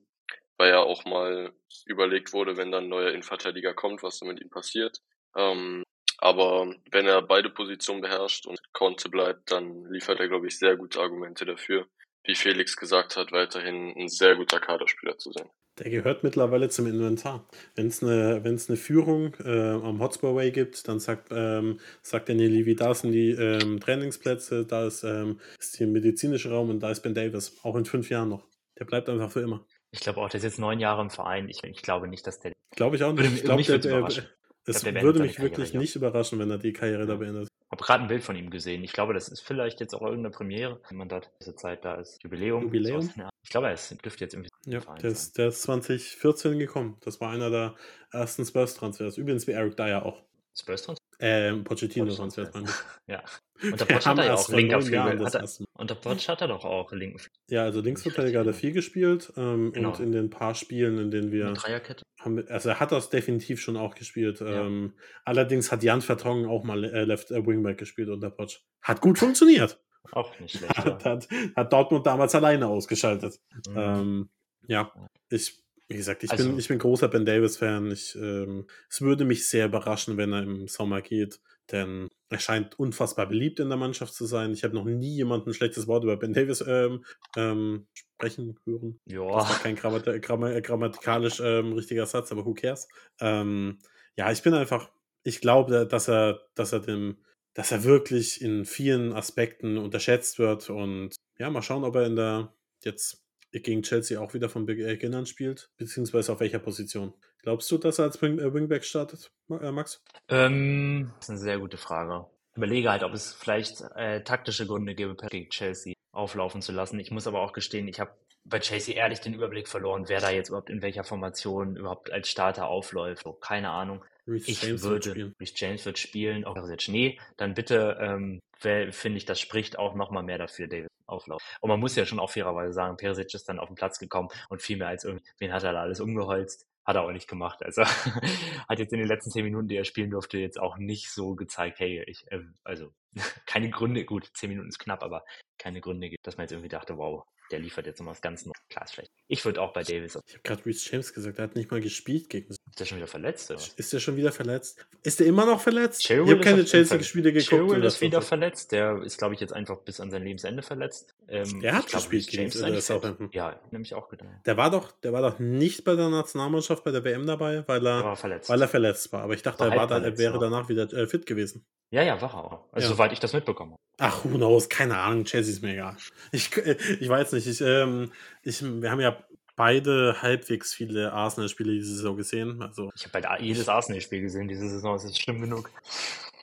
D: weil ja auch mal überlegt wurde, wenn dann ein neuer Innenverteidiger kommt, was dann mit ihm passiert. Ähm, aber wenn er beide Positionen beherrscht und Conte bleibt, dann liefert er, glaube ich, sehr gute Argumente dafür, wie Felix gesagt hat, weiterhin ein sehr guter Kaderspieler zu sein.
B: Der gehört mittlerweile zum Inventar. Wenn es eine, wenn's eine Führung äh, am Hotspur Way gibt, dann sagt, ähm, sagt Daniel Levy, da sind die ähm, Trainingsplätze, da ist, ähm, ist der medizinische Raum und da ist Ben Davis. Auch in fünf Jahren noch. Der bleibt einfach für immer.
C: Ich glaube auch, der ist jetzt neun Jahre im Verein. Ich, ich glaube nicht, dass der.
B: Glaube ich auch nicht.
C: Würde
B: ich glaube, der, der, es
C: glaub, der
B: würde mich wirklich
C: hier.
B: nicht überraschen, wenn er die Karriere da beendet.
C: Ich habe gerade ein Bild von ihm gesehen. Ich glaube, das ist vielleicht jetzt auch irgendeine Premiere, wenn man da diese Zeit da ist. Jubiläum.
B: Jubiläum?
C: Ja. Ich glaube, es dürfte jetzt irgendwie
B: Ja, der ist, der ist 2014 gekommen. Das war einer der ersten Spurs-Transfers. Übrigens wie Eric Dyer auch.
C: Spurs?
B: Ähm, Pochettino-Transfers.
C: Poch-
B: meine ich.
C: Ja. Und der
B: Der
C: Poch hat er ja auch linker Flügel. Hat er, und der Poch hat er doch auch linken Flügel.
B: Ja, also Linksverteidiger hat er viel gespielt ähm,
C: Genau.
B: und in den paar Spielen, in denen wir
C: Dreierkette.
B: haben, also er hat das definitiv schon auch gespielt.
C: Ja.
B: Ähm, allerdings hat Jan Vertongen auch mal äh, Left äh, Wingback gespielt unter Poch. Hat gut funktioniert.
C: Auch nicht schlecht.
B: Hat, hat, hat Dortmund damals alleine ausgeschaltet.
C: Mhm.
B: Ähm, ja, ich, wie gesagt, ich,
C: Also-
B: bin, ich bin großer Ben Davis-Fan. Ähm, es würde mich sehr überraschen, wenn er im Sommer geht, denn er scheint unfassbar beliebt in der Mannschaft zu sein. Ich habe noch nie jemanden ein schlechtes Wort über Ben Davis ähm, ähm, sprechen hören. Das war
C: Ja.
B: kein Grammat Gramma grammatikalisch ähm, richtiger Satz, aber who cares? Ähm, ja, ich bin einfach, ich glaube, dass er, dass er dem, dass er wirklich in vielen Aspekten unterschätzt wird und ja, mal schauen, ob er in der jetzt gegen Chelsea auch wieder von Beginn an spielt, beziehungsweise auf welcher Position. Glaubst du, dass er als äh, Wingback startet, Ma- äh, Max?
C: Ähm, das ist eine sehr gute Frage. Ich überlege halt, ob es vielleicht äh, taktische Gründe gäbe, gegen Chelsea auflaufen zu lassen. Ich muss aber auch gestehen, ich habe bei Chelsea ehrlich den Überblick verloren, wer da jetzt überhaupt in welcher Formation überhaupt als Starter aufläuft. So, keine Ahnung.
B: Reece
C: Ich
B: James
C: würde. Rhys James wird spielen, auch jetzt nee, dann bitte, ähm, wer- finde ich, das spricht auch nochmal mehr dafür, David Auflauf. Und man muss ja schon auch fairerweise sagen, Perisic ist dann auf den Platz gekommen und viel mehr als irgendwie, wen hat er da alles umgeholzt? Hat er auch nicht gemacht. Also hat jetzt in den letzten zehn Minuten, die er spielen durfte, jetzt auch nicht so gezeigt, hey, ich, äh, also keine Gründe, gut, zehn Minuten ist knapp, aber keine Gründe gibt, dass man jetzt irgendwie dachte, wow, der liefert jetzt noch was ganz Neues. Klar, ist schlecht. Ich würde auch bei Davis,
B: Ich habe gerade Reece James gesagt, er hat nicht mal gespielt gegen
C: ist der schon wieder verletzt? Oder was?
B: Ist er schon wieder verletzt? Ist er immer noch verletzt?
C: Chilwell
B: ich habe
C: ist
B: keine Chelsea-Spiele geguckt.
C: Chilwell ist wieder verletzt. Der ist, glaube ich, jetzt einfach bis an sein Lebensende verletzt. Ähm,
B: Der hat
C: glaub,
B: gespielt gegen
C: James ist eigentlich fit.
B: Southampton.
C: Ja, nämlich auch gedacht.
B: Der war doch, der war doch nicht bei der Nationalmannschaft bei der WM dabei, weil
C: Er
B: er,
C: war verletzt.
B: weil er verletzt war. Aber ich dachte,
C: War
B: er, war
C: halb
B: da, er wäre danach wieder äh, fit gewesen.
C: ja, ja, war er auch. Also,
B: Ja.
C: soweit ich das mitbekommen habe.
B: Ach, who knows? Keine Ahnung. Chelsea ist mir egal. Ich, ich weiß nicht. Ich, ähm, ich, wir haben ja beide halbwegs viele Arsenal-Spiele diese Saison gesehen. Also,
C: Ich habe halt jedes Arsenal-Spiel gesehen diese Saison. Das ist schlimm genug.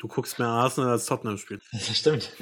B: du guckst mehr Arsenal als Tottenham-Spiel.
C: Das stimmt.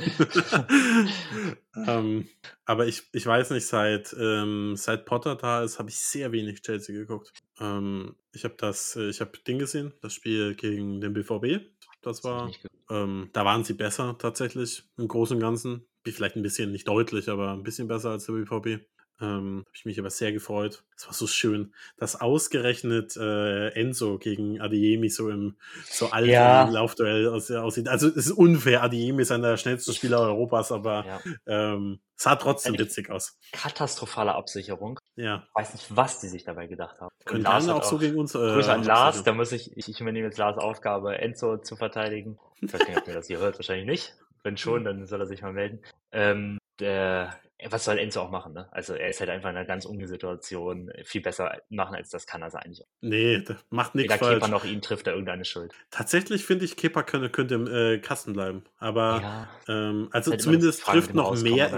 B: ähm, aber ich, ich weiß nicht, seit, ähm, seit Potter da ist, habe ich sehr wenig Chelsea geguckt. Ähm, ich habe das, äh, ich habe Ding gesehen, das Spiel gegen den BVB. Das war, ähm, da waren sie besser tatsächlich im Großen und Ganzen. Wie Vielleicht ein bisschen nicht deutlich, aber ein bisschen besser als der BVB. Ähm, Habe ich mich aber sehr gefreut. Es war so schön, dass ausgerechnet äh, Enzo gegen Adiemi so im so alten
C: Ja.
B: Laufduell aus, aussieht. Also es ist unfair, Adiemi ist einer der schnellsten Spieler Europas, aber
C: Ja.
B: ähm, sah trotzdem
C: Ehrlich?
B: witzig aus.
C: Katastrophale Absicherung.
B: Ja.
C: Ich weiß nicht, was die sich dabei gedacht haben.
B: Können
C: Lars hat
B: auch so gegen uns. Äh,
C: Grüße an Lars, da muss ich, ich, ich übernehme jetzt Lars Aufgabe, Enzo zu verteidigen. Ich weiß nicht, ob ihr das hier hört, wahrscheinlich nicht. Wenn schon, dann soll er sich mal melden. Ähm, der, was soll Enzo auch machen, ne? Also er ist halt einfach in einer ganz unguten Situation. Viel besser machen als das kann er eigentlich auch.
B: Nee, macht nichts falsch.
C: Kepa noch ihn trifft er irgendeine Schuld.
B: Tatsächlich finde ich, Kepa könnte, könnte im äh, Kasten bleiben. Aber
C: ja,
B: ähm, also zumindest trifft noch
C: Rauskommen
B: mehr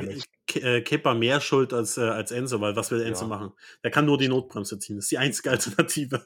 B: äh, Kepa mehr Schuld als, äh, als Enzo, weil was will Enzo
C: Ja.
B: machen? Der kann nur die Notbremse ziehen. Das ist die einzige Alternative.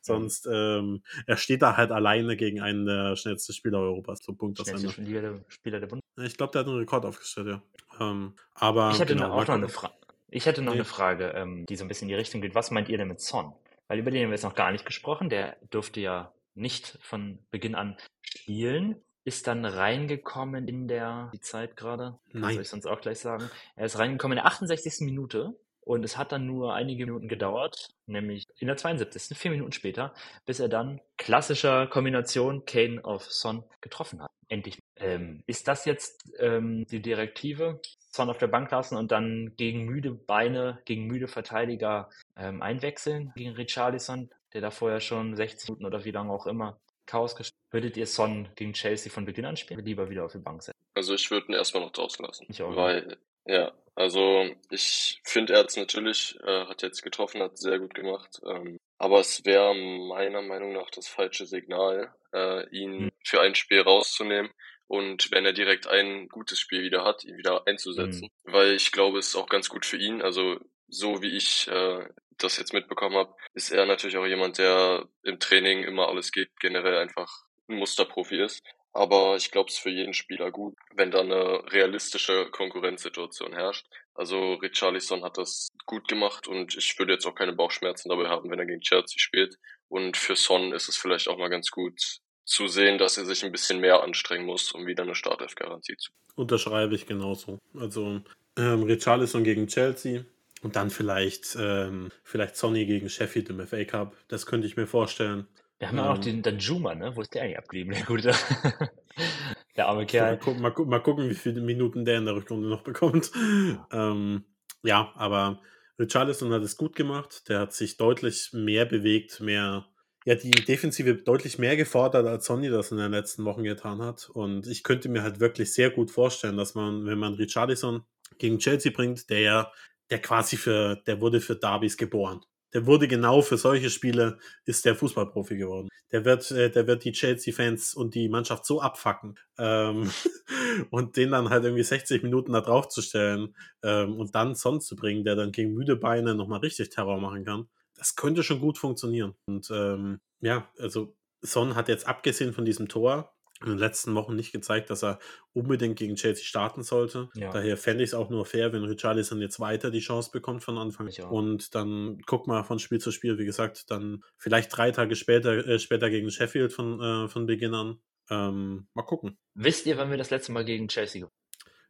B: Sonst, ähm, er steht da halt alleine gegen einen der schnellsten Spieler Europas. So Punkt
C: schnellste
B: Ende.
C: Spieler der, Spieler der Bundesliga.
B: Ich glaube, der hat einen Rekord aufgestellt, ja. Ähm, aber
C: Ich hätte
B: genau,
C: noch- auch noch eine. Frage. Ich hätte noch
B: Nee.
C: eine Frage, ähm, die so ein bisschen in die Richtung geht. Was meint ihr denn mit Son? Weil über den haben wir jetzt noch gar nicht gesprochen. Der durfte ja nicht von Beginn an spielen. Ist dann reingekommen in der die Zeit gerade.
B: Nein.
C: Soll ich sonst auch gleich sagen. Er ist reingekommen in der 68. Minute und es hat dann nur einige Minuten gedauert, nämlich in der 72. vier Minuten später, bis er dann klassischer Kombination Kane auf Son getroffen hat. Endlich. Ähm, ist das jetzt ähm, die Direktive? Son auf der Bank lassen und dann gegen müde Beine, gegen müde Verteidiger ähm, einwechseln gegen Richarlison, der da vorher schon 60 Minuten oder wie lange auch immer Chaos gespielt. Würdet ihr Son gegen Chelsea von Beginn an spielen? oder Lieber wieder auf die Bank setzen.
D: Also ich würde ihn erstmal noch draußen lassen.
C: Ich auch.
D: Weil, ja, also ich finde, er hat es natürlich, äh, hat jetzt getroffen, hat sehr gut gemacht. Ähm, aber es wäre meiner Meinung nach das falsche Signal, äh, ihn
C: Hm.
D: für ein Spiel rauszunehmen. Und wenn er direkt ein gutes Spiel wieder hat, ihn wieder einzusetzen. Weil ich glaube, es ist auch ganz gut für ihn. Also so wie ich äh, das jetzt mitbekommen habe, ist er natürlich auch jemand, der im Training immer alles gibt, generell einfach ein Musterprofi ist. Aber ich glaube, es ist für jeden Spieler gut, wenn da eine realistische Konkurrenzsituation herrscht. Also Richarlison hat das gut gemacht und ich würde jetzt auch keine Bauchschmerzen dabei haben, wenn er gegen Chelsea spielt. Und für Son ist es vielleicht auch mal ganz gut zu sehen, dass er sich ein bisschen mehr anstrengen muss, um wieder eine Startelf-Garantie zu.
B: Unterschreibe ich genauso. Also ähm, Richarlison gegen Chelsea und dann vielleicht, ähm, vielleicht Sonny gegen Sheffield im FA Cup. Das könnte ich mir vorstellen.
C: Wir haben ja auch
B: Ähm.
C: den Danjuma, ne? Wo ist der eigentlich abgeblieben, der Gute? der arme
B: Mal,
C: Kerl.
B: gucken, mal, gu- mal gucken, wie viele Minuten der in der Rückrunde noch bekommt. Ähm, ja, aber Richarlison hat es gut gemacht. Der hat sich deutlich mehr bewegt, mehr, ja, die Defensive deutlich mehr gefordert, als Sonny das in den letzten Wochen getan hat. Und ich könnte mir halt wirklich sehr gut vorstellen, dass man, wenn man Richarlison gegen Chelsea bringt, der ja, der quasi für, der wurde für Derbys geboren. Der wurde genau für solche Spiele, ist der Fußballprofi geworden. Der wird, äh, der wird die Chelsea-Fans und die Mannschaft so abfacken. Ähm, und den dann halt irgendwie 60 Minuten da drauf zu stellen ähm, und dann Son zu bringen, der dann gegen müde Beine nochmal richtig Terror machen kann. Das könnte schon gut funktionieren. Und ähm, ja, also Son hat jetzt abgesehen von diesem Tor in den letzten Wochen nicht gezeigt, dass er unbedingt gegen Chelsea starten sollte.
C: Ja.
B: Daher fände ich es auch nur fair, wenn Richarlison jetzt weiter die Chance bekommt von Anfang. Und dann guck mal von Spiel zu Spiel, wie gesagt, dann vielleicht drei Tage später, äh, später gegen Sheffield von, äh, von Beginn an. Ähm, mal gucken.
C: Wisst ihr, wann wir das letzte Mal gegen Chelsea gewonnen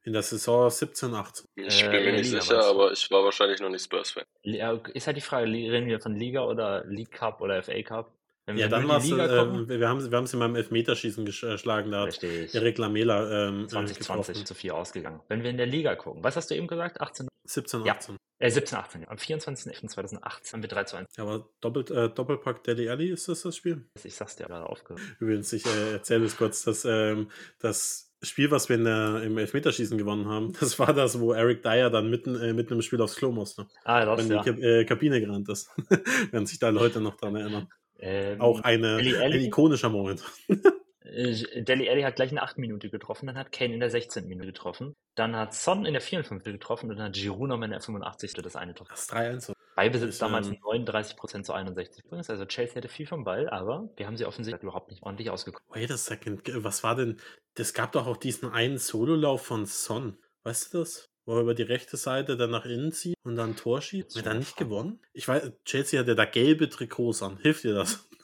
B: In der Saison 17, 18.
D: Ich
C: Äh,
D: bin
C: in
D: mir nicht
C: Liga
D: sicher,
C: war's.
D: aber ich war wahrscheinlich noch nicht Spurs-Fan.
C: Ja, Ist halt die Frage, reden wir von Liga oder League Cup oder FA Cup? Wenn
B: Ja, dann war es, äh, wir haben wir haben es in meinem Elfmeterschießen gesch- geschlagen, da hat
C: richtig.
B: Erik Lamela ähm, äh,
C: 2020
B: getroffen.
C: zu 4 ausgegangen. Wenn wir in der Liga gucken, was hast du eben gesagt? 18,
B: 17,
C: Ja.
B: 18.
C: äh, 17, 18. ja. Am 24.11.2018 haben wir 3 zu 1.
B: Ja, aber Doppelt, äh, Doppelpack Deli Alli ist das das Spiel?
C: Ich sag's dir gerade aufgehört.
B: Übrigens, ich äh, erzähle es kurz, dass ähm, das Spiel, was wir in der, im Elfmeterschießen gewonnen haben, das war das, wo Eric Dyer dann mitten, äh, mitten im Spiel aufs Klo musste.
C: Ah, das
B: Wenn die
C: ja.
B: Äh, Kabine gerannt ist. Werden sich da Leute noch dran erinnern.
C: Ähm,
B: Auch eine,
C: Dele
B: ein ikonischer Moment.
C: Äh, Deli Alli hat gleich in der 8 Minute getroffen, dann hat Kane in der 16. Minute getroffen, dann hat Son in der 54. getroffen und dann hat Giroud noch in der 85. das eine Tor.
B: Das 3-1.
C: Beibesitz
B: ist,
C: damals
B: ähm,
C: 39% zu 61 übrigens, also Chelsea hatte viel vom Ball, aber wir haben sie offensichtlich überhaupt nicht ordentlich ausgekommen.
B: Wait a second, was war denn? Das gab doch auch diesen einen Sololauf von Son. Weißt du das? Wo er über die rechte Seite dann nach innen zieht und dann ein Tor schiebt. Hat er nicht gewonnen? Ich weiß, Chelsea hatte da gelbe Trikots an. Hilft dir das?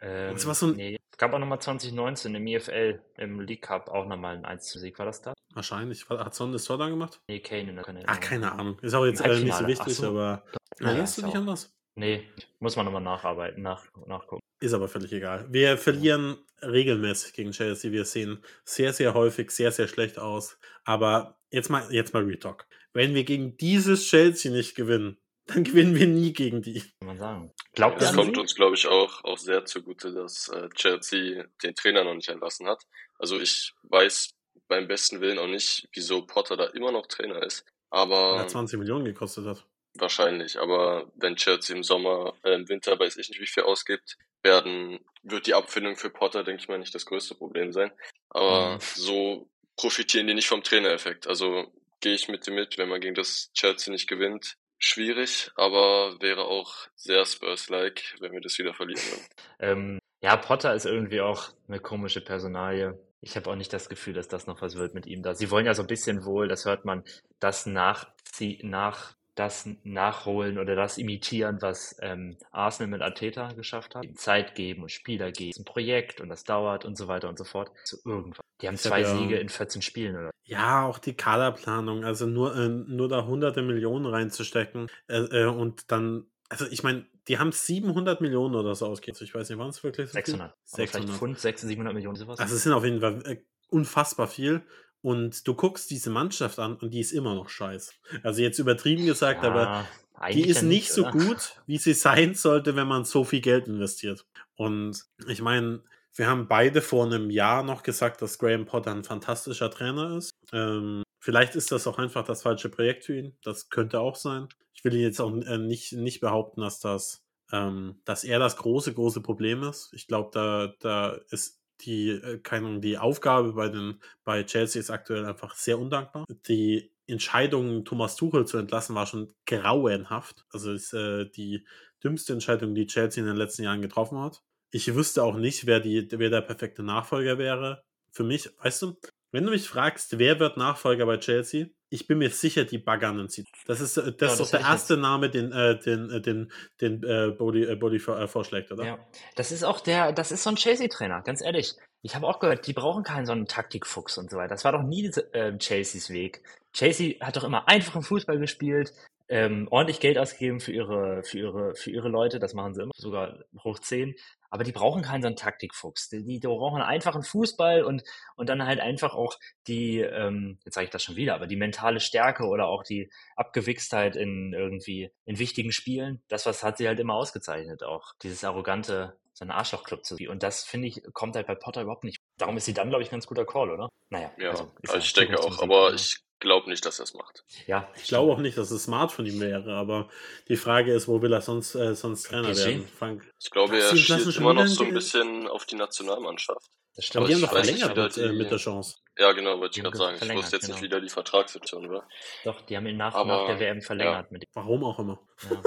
C: Ähm,
B: Das war so ein-
C: nee. Es gab auch nochmal 2019 im EFL, im League Cup, auch nochmal ein 1 zu Sieg, war das da?
B: Wahrscheinlich. Hat Son das Tor dann gemacht?
C: Nee, Kane in der.
B: Ach, keine Ahnung. Ist auch jetzt äh, nicht so wichtig,
C: so.
B: aber erinnerst du
C: ist
B: dich an was?
C: Nee, muss man nochmal nacharbeiten, nach, nachgucken.
B: Ist aber völlig egal. Wir verlieren regelmäßig gegen Chelsea. Wir sehen sehr, sehr häufig sehr, sehr schlecht aus. Aber jetzt mal, jetzt mal Retalk. Wenn wir gegen dieses Chelsea nicht gewinnen, dann gewinnen wir nie gegen die.
C: Kann man sagen. Glaubt
D: Das kommt
C: sie?
D: uns, glaube ich, auch, auch sehr zugute, dass äh, Chelsea den Trainer noch nicht entlassen hat. Also ich weiß beim besten Willen auch nicht, wieso Potter da immer noch Trainer ist. Aber
B: er 20 Millionen gekostet hat.
D: wahrscheinlich. Aber wenn Chelsea im Sommer, äh, im Winter, weiß ich nicht, wie viel ausgibt, werden, wird die Abfindung für Potter, denke ich mal, nicht das größte Problem sein. Aber
C: Mhm.
D: so profitieren die nicht vom Trainereffekt. Also gehe ich mit dir mit, wenn man gegen das Chelsea nicht gewinnt. Schwierig, aber wäre auch sehr Spurs-like, wenn wir das wieder verlieren würden.
C: Ähm, ja, Potter ist irgendwie auch eine komische Personalie. Ich habe auch nicht das Gefühl, dass das noch was wird mit ihm da. Sie wollen ja so ein bisschen wohl, das hört man, das nachzie nach das nachholen oder das imitieren, was ähm, Arsenal mit Arteta geschafft hat. Zeit geben und Spieler geben. Es ist ein Projekt und das dauert und so weiter und so fort. Zu irgendwann. Die haben zwei
B: ja-
C: Siege in 14 Spielen oder
B: Ja, auch die Kaderplanung, also nur, äh, nur da hunderte Millionen reinzustecken äh, äh, und dann, also ich meine, die haben 700 Millionen oder so ausgegeben. Also ich weiß nicht, waren es wirklich so viel?
C: 600. Aber vielleicht
B: 600.
C: Pfund, 600, 700 Millionen, sowas.
B: Also es sind auf jeden Fall äh, unfassbar viel. Und du guckst diese Mannschaft an und die ist immer noch scheiße. Also jetzt übertrieben gesagt, aber
C: Ja,
B: die
C: eigentlich
B: ist
C: ja
B: nicht so gut, wie sie sein sollte, wenn man so viel Geld investiert. Und ich meine, wir haben beide vor einem Jahr noch gesagt, dass Graham Potter ein fantastischer Trainer ist. Ähm, vielleicht ist das auch einfach das falsche Projekt für ihn. Das könnte auch sein. Ich will jetzt auch äh, nicht, nicht behaupten, dass das, ähm, dass er das große, große Problem ist. Ich glaube, da, da ist die, äh, keine die Aufgabe bei den, bei Chelsea ist aktuell einfach sehr undankbar. Die Entscheidung, Thomas Tuchel zu entlassen, war schon grauenhaft. Also ist äh, die dümmste Entscheidung, die Chelsea in den letzten Jahren getroffen hat. Ich wüsste auch nicht, wer, die, wer der perfekte Nachfolger wäre. Für mich, weißt du, wenn du mich fragst, wer wird Nachfolger bei Chelsea, ich bin mir sicher, die Baganen zieht. Das ist, äh, das
C: Ja,
B: ist doch der erste Name, den, äh, den, äh, den, den äh, Bodi, äh, äh, vorschlägt, oder?
C: Ja, das ist auch der, das ist so ein Chelsea-Trainer, ganz ehrlich. Ich habe auch gehört, die brauchen keinen so einen Taktikfuchs und so weiter. Das war doch nie ähm, Chelseas Weg. Chelsea hat doch immer einfachen Fußball gespielt, ähm, ordentlich Geld ausgegeben für ihre, für ihre, für ihre Leute, das machen sie immer, sogar hoch 10. Aber die brauchen keinen so einen Taktikfuchs. Die, die brauchen einen einfachen Fußball und, und dann halt einfach auch die, ähm, jetzt sage ich das schon wieder, aber die mentale Stärke oder auch die Abgewichstheit in irgendwie, in wichtigen Spielen. Das, was hat sie halt immer ausgezeichnet auch. Dieses arrogante, so ein Arschlochclub zu sein. Und das, finde ich, kommt halt bei Potter überhaupt nicht. Darum ist sie dann, glaube ich, ein ganz guter Call, oder? Naja,
D: Ja,
C: also,
D: also ich denke auch, aber ich glaube nicht, dass er es macht.
C: Ja,
B: Ich glaube auch nicht, dass es smart von ihm wäre, aber die Frage ist, wo will er sonst, äh, sonst Trainer werden? Frank.
D: Ich glaube, er
B: schon
D: immer noch so ein bisschen auf die Nationalmannschaft.
C: das
B: Aber
C: stimmt.
B: die haben doch
D: nicht,
B: verlängert mit, äh,
D: die-
B: mit der Chance.
D: Ja, genau, wollte ich gerade sagen. Ich
C: verlängert,
D: wusste jetzt
C: genau.
D: nicht, wie da die Vertragssituation war.
C: Doch, die haben ihn nach,
D: Aber,
C: nach der WM verlängert mit ihm.
B: Warum auch immer.
C: Ja.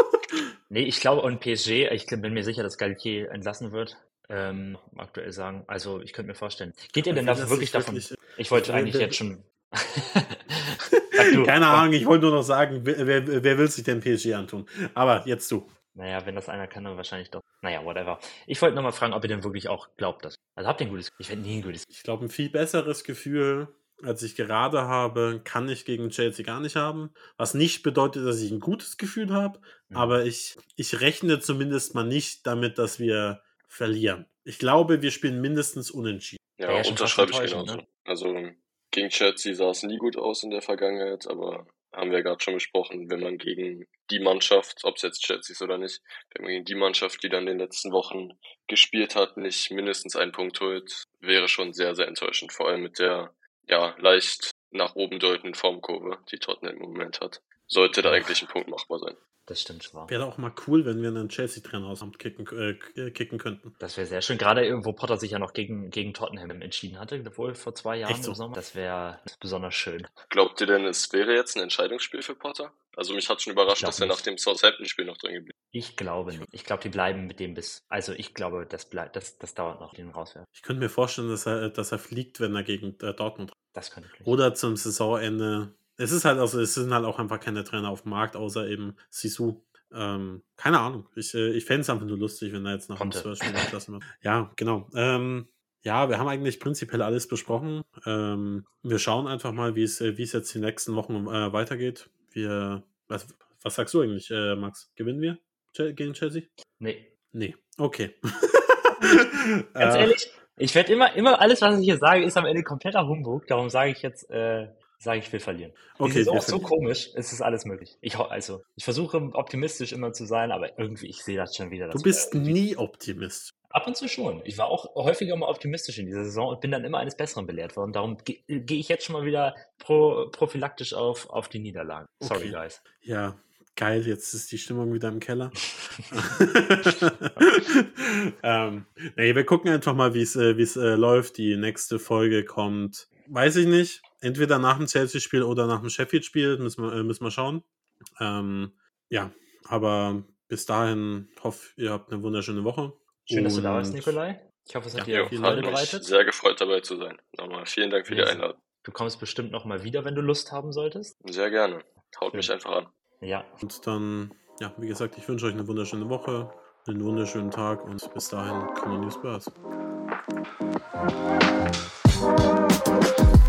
C: Nee, ich glaube, und PSG, ich bin mir sicher, dass Galtier entlassen wird. Ähm, aktuell sagen. Also, ich könnte mir vorstellen. Geht ihr denn
B: Will
C: da
B: das
C: wirklich davon?
B: wirklich-
C: Ich wollte eigentlich jetzt schon.
B: Keine Ahnung, ich wollte nur noch sagen, wer, wer, will sich denn PSG antun? Aber jetzt du.
C: Naja, wenn das einer kann, dann wahrscheinlich doch. Naja, whatever. Ich wollte nochmal fragen, ob ihr denn wirklich auch glaubt, dass. Also habt ihr ein gutes. Ich hätte nie ein gutes.
B: Ich glaube, ein viel besseres Gefühl, als ich gerade habe, kann ich gegen Chelsea gar nicht haben. Was nicht bedeutet, dass ich ein gutes Gefühl habe,
C: Mhm.
B: aber ich, ich rechne zumindest mal nicht damit, dass wir verlieren. Ich glaube, wir spielen mindestens unentschieden.
D: Ja,
C: ja
D: unterschreibe ich genauso.
C: ne?
D: Also gegen Chelsea sah es nie gut aus in der Vergangenheit, aber haben wir gerade schon besprochen, wenn man gegen die Mannschaft, ob es jetzt Chelsea ist oder nicht, wenn man gegen die Mannschaft, die dann in den letzten Wochen gespielt hat, nicht mindestens einen Punkt holt, wäre schon sehr, sehr enttäuschend. Vor allem mit der ja leicht nach oben deutenden Formkurve, die Tottenham im Moment hat. Sollte da eigentlich ein Punkt machbar sein.
C: Das stimmt schon.
B: Wäre auch mal cool, wenn wir einen Chelsea-Trainer aus dem Amt kicken, äh, k- kicken könnten.
C: Das wäre sehr schön. Gerade irgendwo Potter sich ja noch gegen, gegen Tottenham entschieden hatte, wohl vor zwei Jahren
B: so?
C: im Sommer. Das wäre besonders schön.
D: Glaubt ihr denn, es wäre jetzt ein Entscheidungsspiel für Potter? Also mich hat schon überrascht, dass er
C: nicht.
D: nach dem Southampton-Spiel noch drin geblieben
C: Ich glaube nicht. Ich glaube, die bleiben mit dem bis. Also ich glaube, das bleibt, das, das dauert noch, den rauswerfen.
B: Ich könnte mir vorstellen, dass er, dass er fliegt, wenn er gegen äh, Dortmund
C: Das könnte ich.
B: Oder zum Saisonende. Es ist halt, also es sind halt auch einfach keine Trainer auf dem Markt, außer eben Sisu. Ähm, keine Ahnung. Ich, äh, ich fände es einfach nur lustig, wenn er jetzt nach dem. Spurs-Spiel entlassen wird. Ja, genau. Ähm, Ja, wir haben eigentlich prinzipiell alles besprochen. Ähm, wir schauen einfach mal, wie es, äh, wie es jetzt die nächsten Wochen äh, weitergeht. Wir, was, was sagst du eigentlich, äh, Max? Gewinnen wir gegen Chelsea?
C: Nee.
B: Nee. Okay.
C: Ganz ehrlich, ich werde immer, immer alles, was ich hier sage, ist am Ende kompletter Humbug. Darum sage ich jetzt, äh, sage ich, wir verlieren.
B: Okay,
C: ist auch so komisch. Es ist alles möglich. Ich, also, ich versuche optimistisch immer zu sein, aber irgendwie, ich sehe das schon wieder.
B: Du bist nie Optimist.
C: Ab und zu schon. Ich war auch häufiger mal optimistisch in dieser Saison und bin dann immer eines Besseren belehrt worden. Darum gehe geh ich jetzt schon mal wieder pro, prophylaktisch auf, auf die Niederlagen. Sorry,
B: Okay.
C: guys.
B: Ja, geil, jetzt ist die Stimmung wieder im Keller. ähm, nee, wir gucken einfach mal, wie es äh, wie's, äh, läuft. Die nächste Folge kommt, weiß ich nicht, entweder nach dem Chelsea-Spiel oder nach dem Sheffield-Spiel, müssen wir, äh, müssen wir schauen. Ähm, ja, aber bis dahin hoffe ihr habt eine wunderschöne Woche.
C: Schön, dass du da warst,
B: Und-
C: Nikolai. Ich hoffe, es hat
B: Ja,
C: dir Freude bereitet.
D: sehr gefreut, dabei zu sein. Nochmal vielen Dank für die
C: Ja,
D: Einladung.
C: Du kommst bestimmt noch mal wieder, wenn du Lust haben solltest.
D: Sehr gerne. Haut
C: Schön.
D: mich einfach an.
C: Ja,
B: Und dann, ja, wie gesagt, ich wünsche euch eine wunderschöne Woche, einen wunderschönen Tag und bis dahin, come on, you Spurs. Thank you.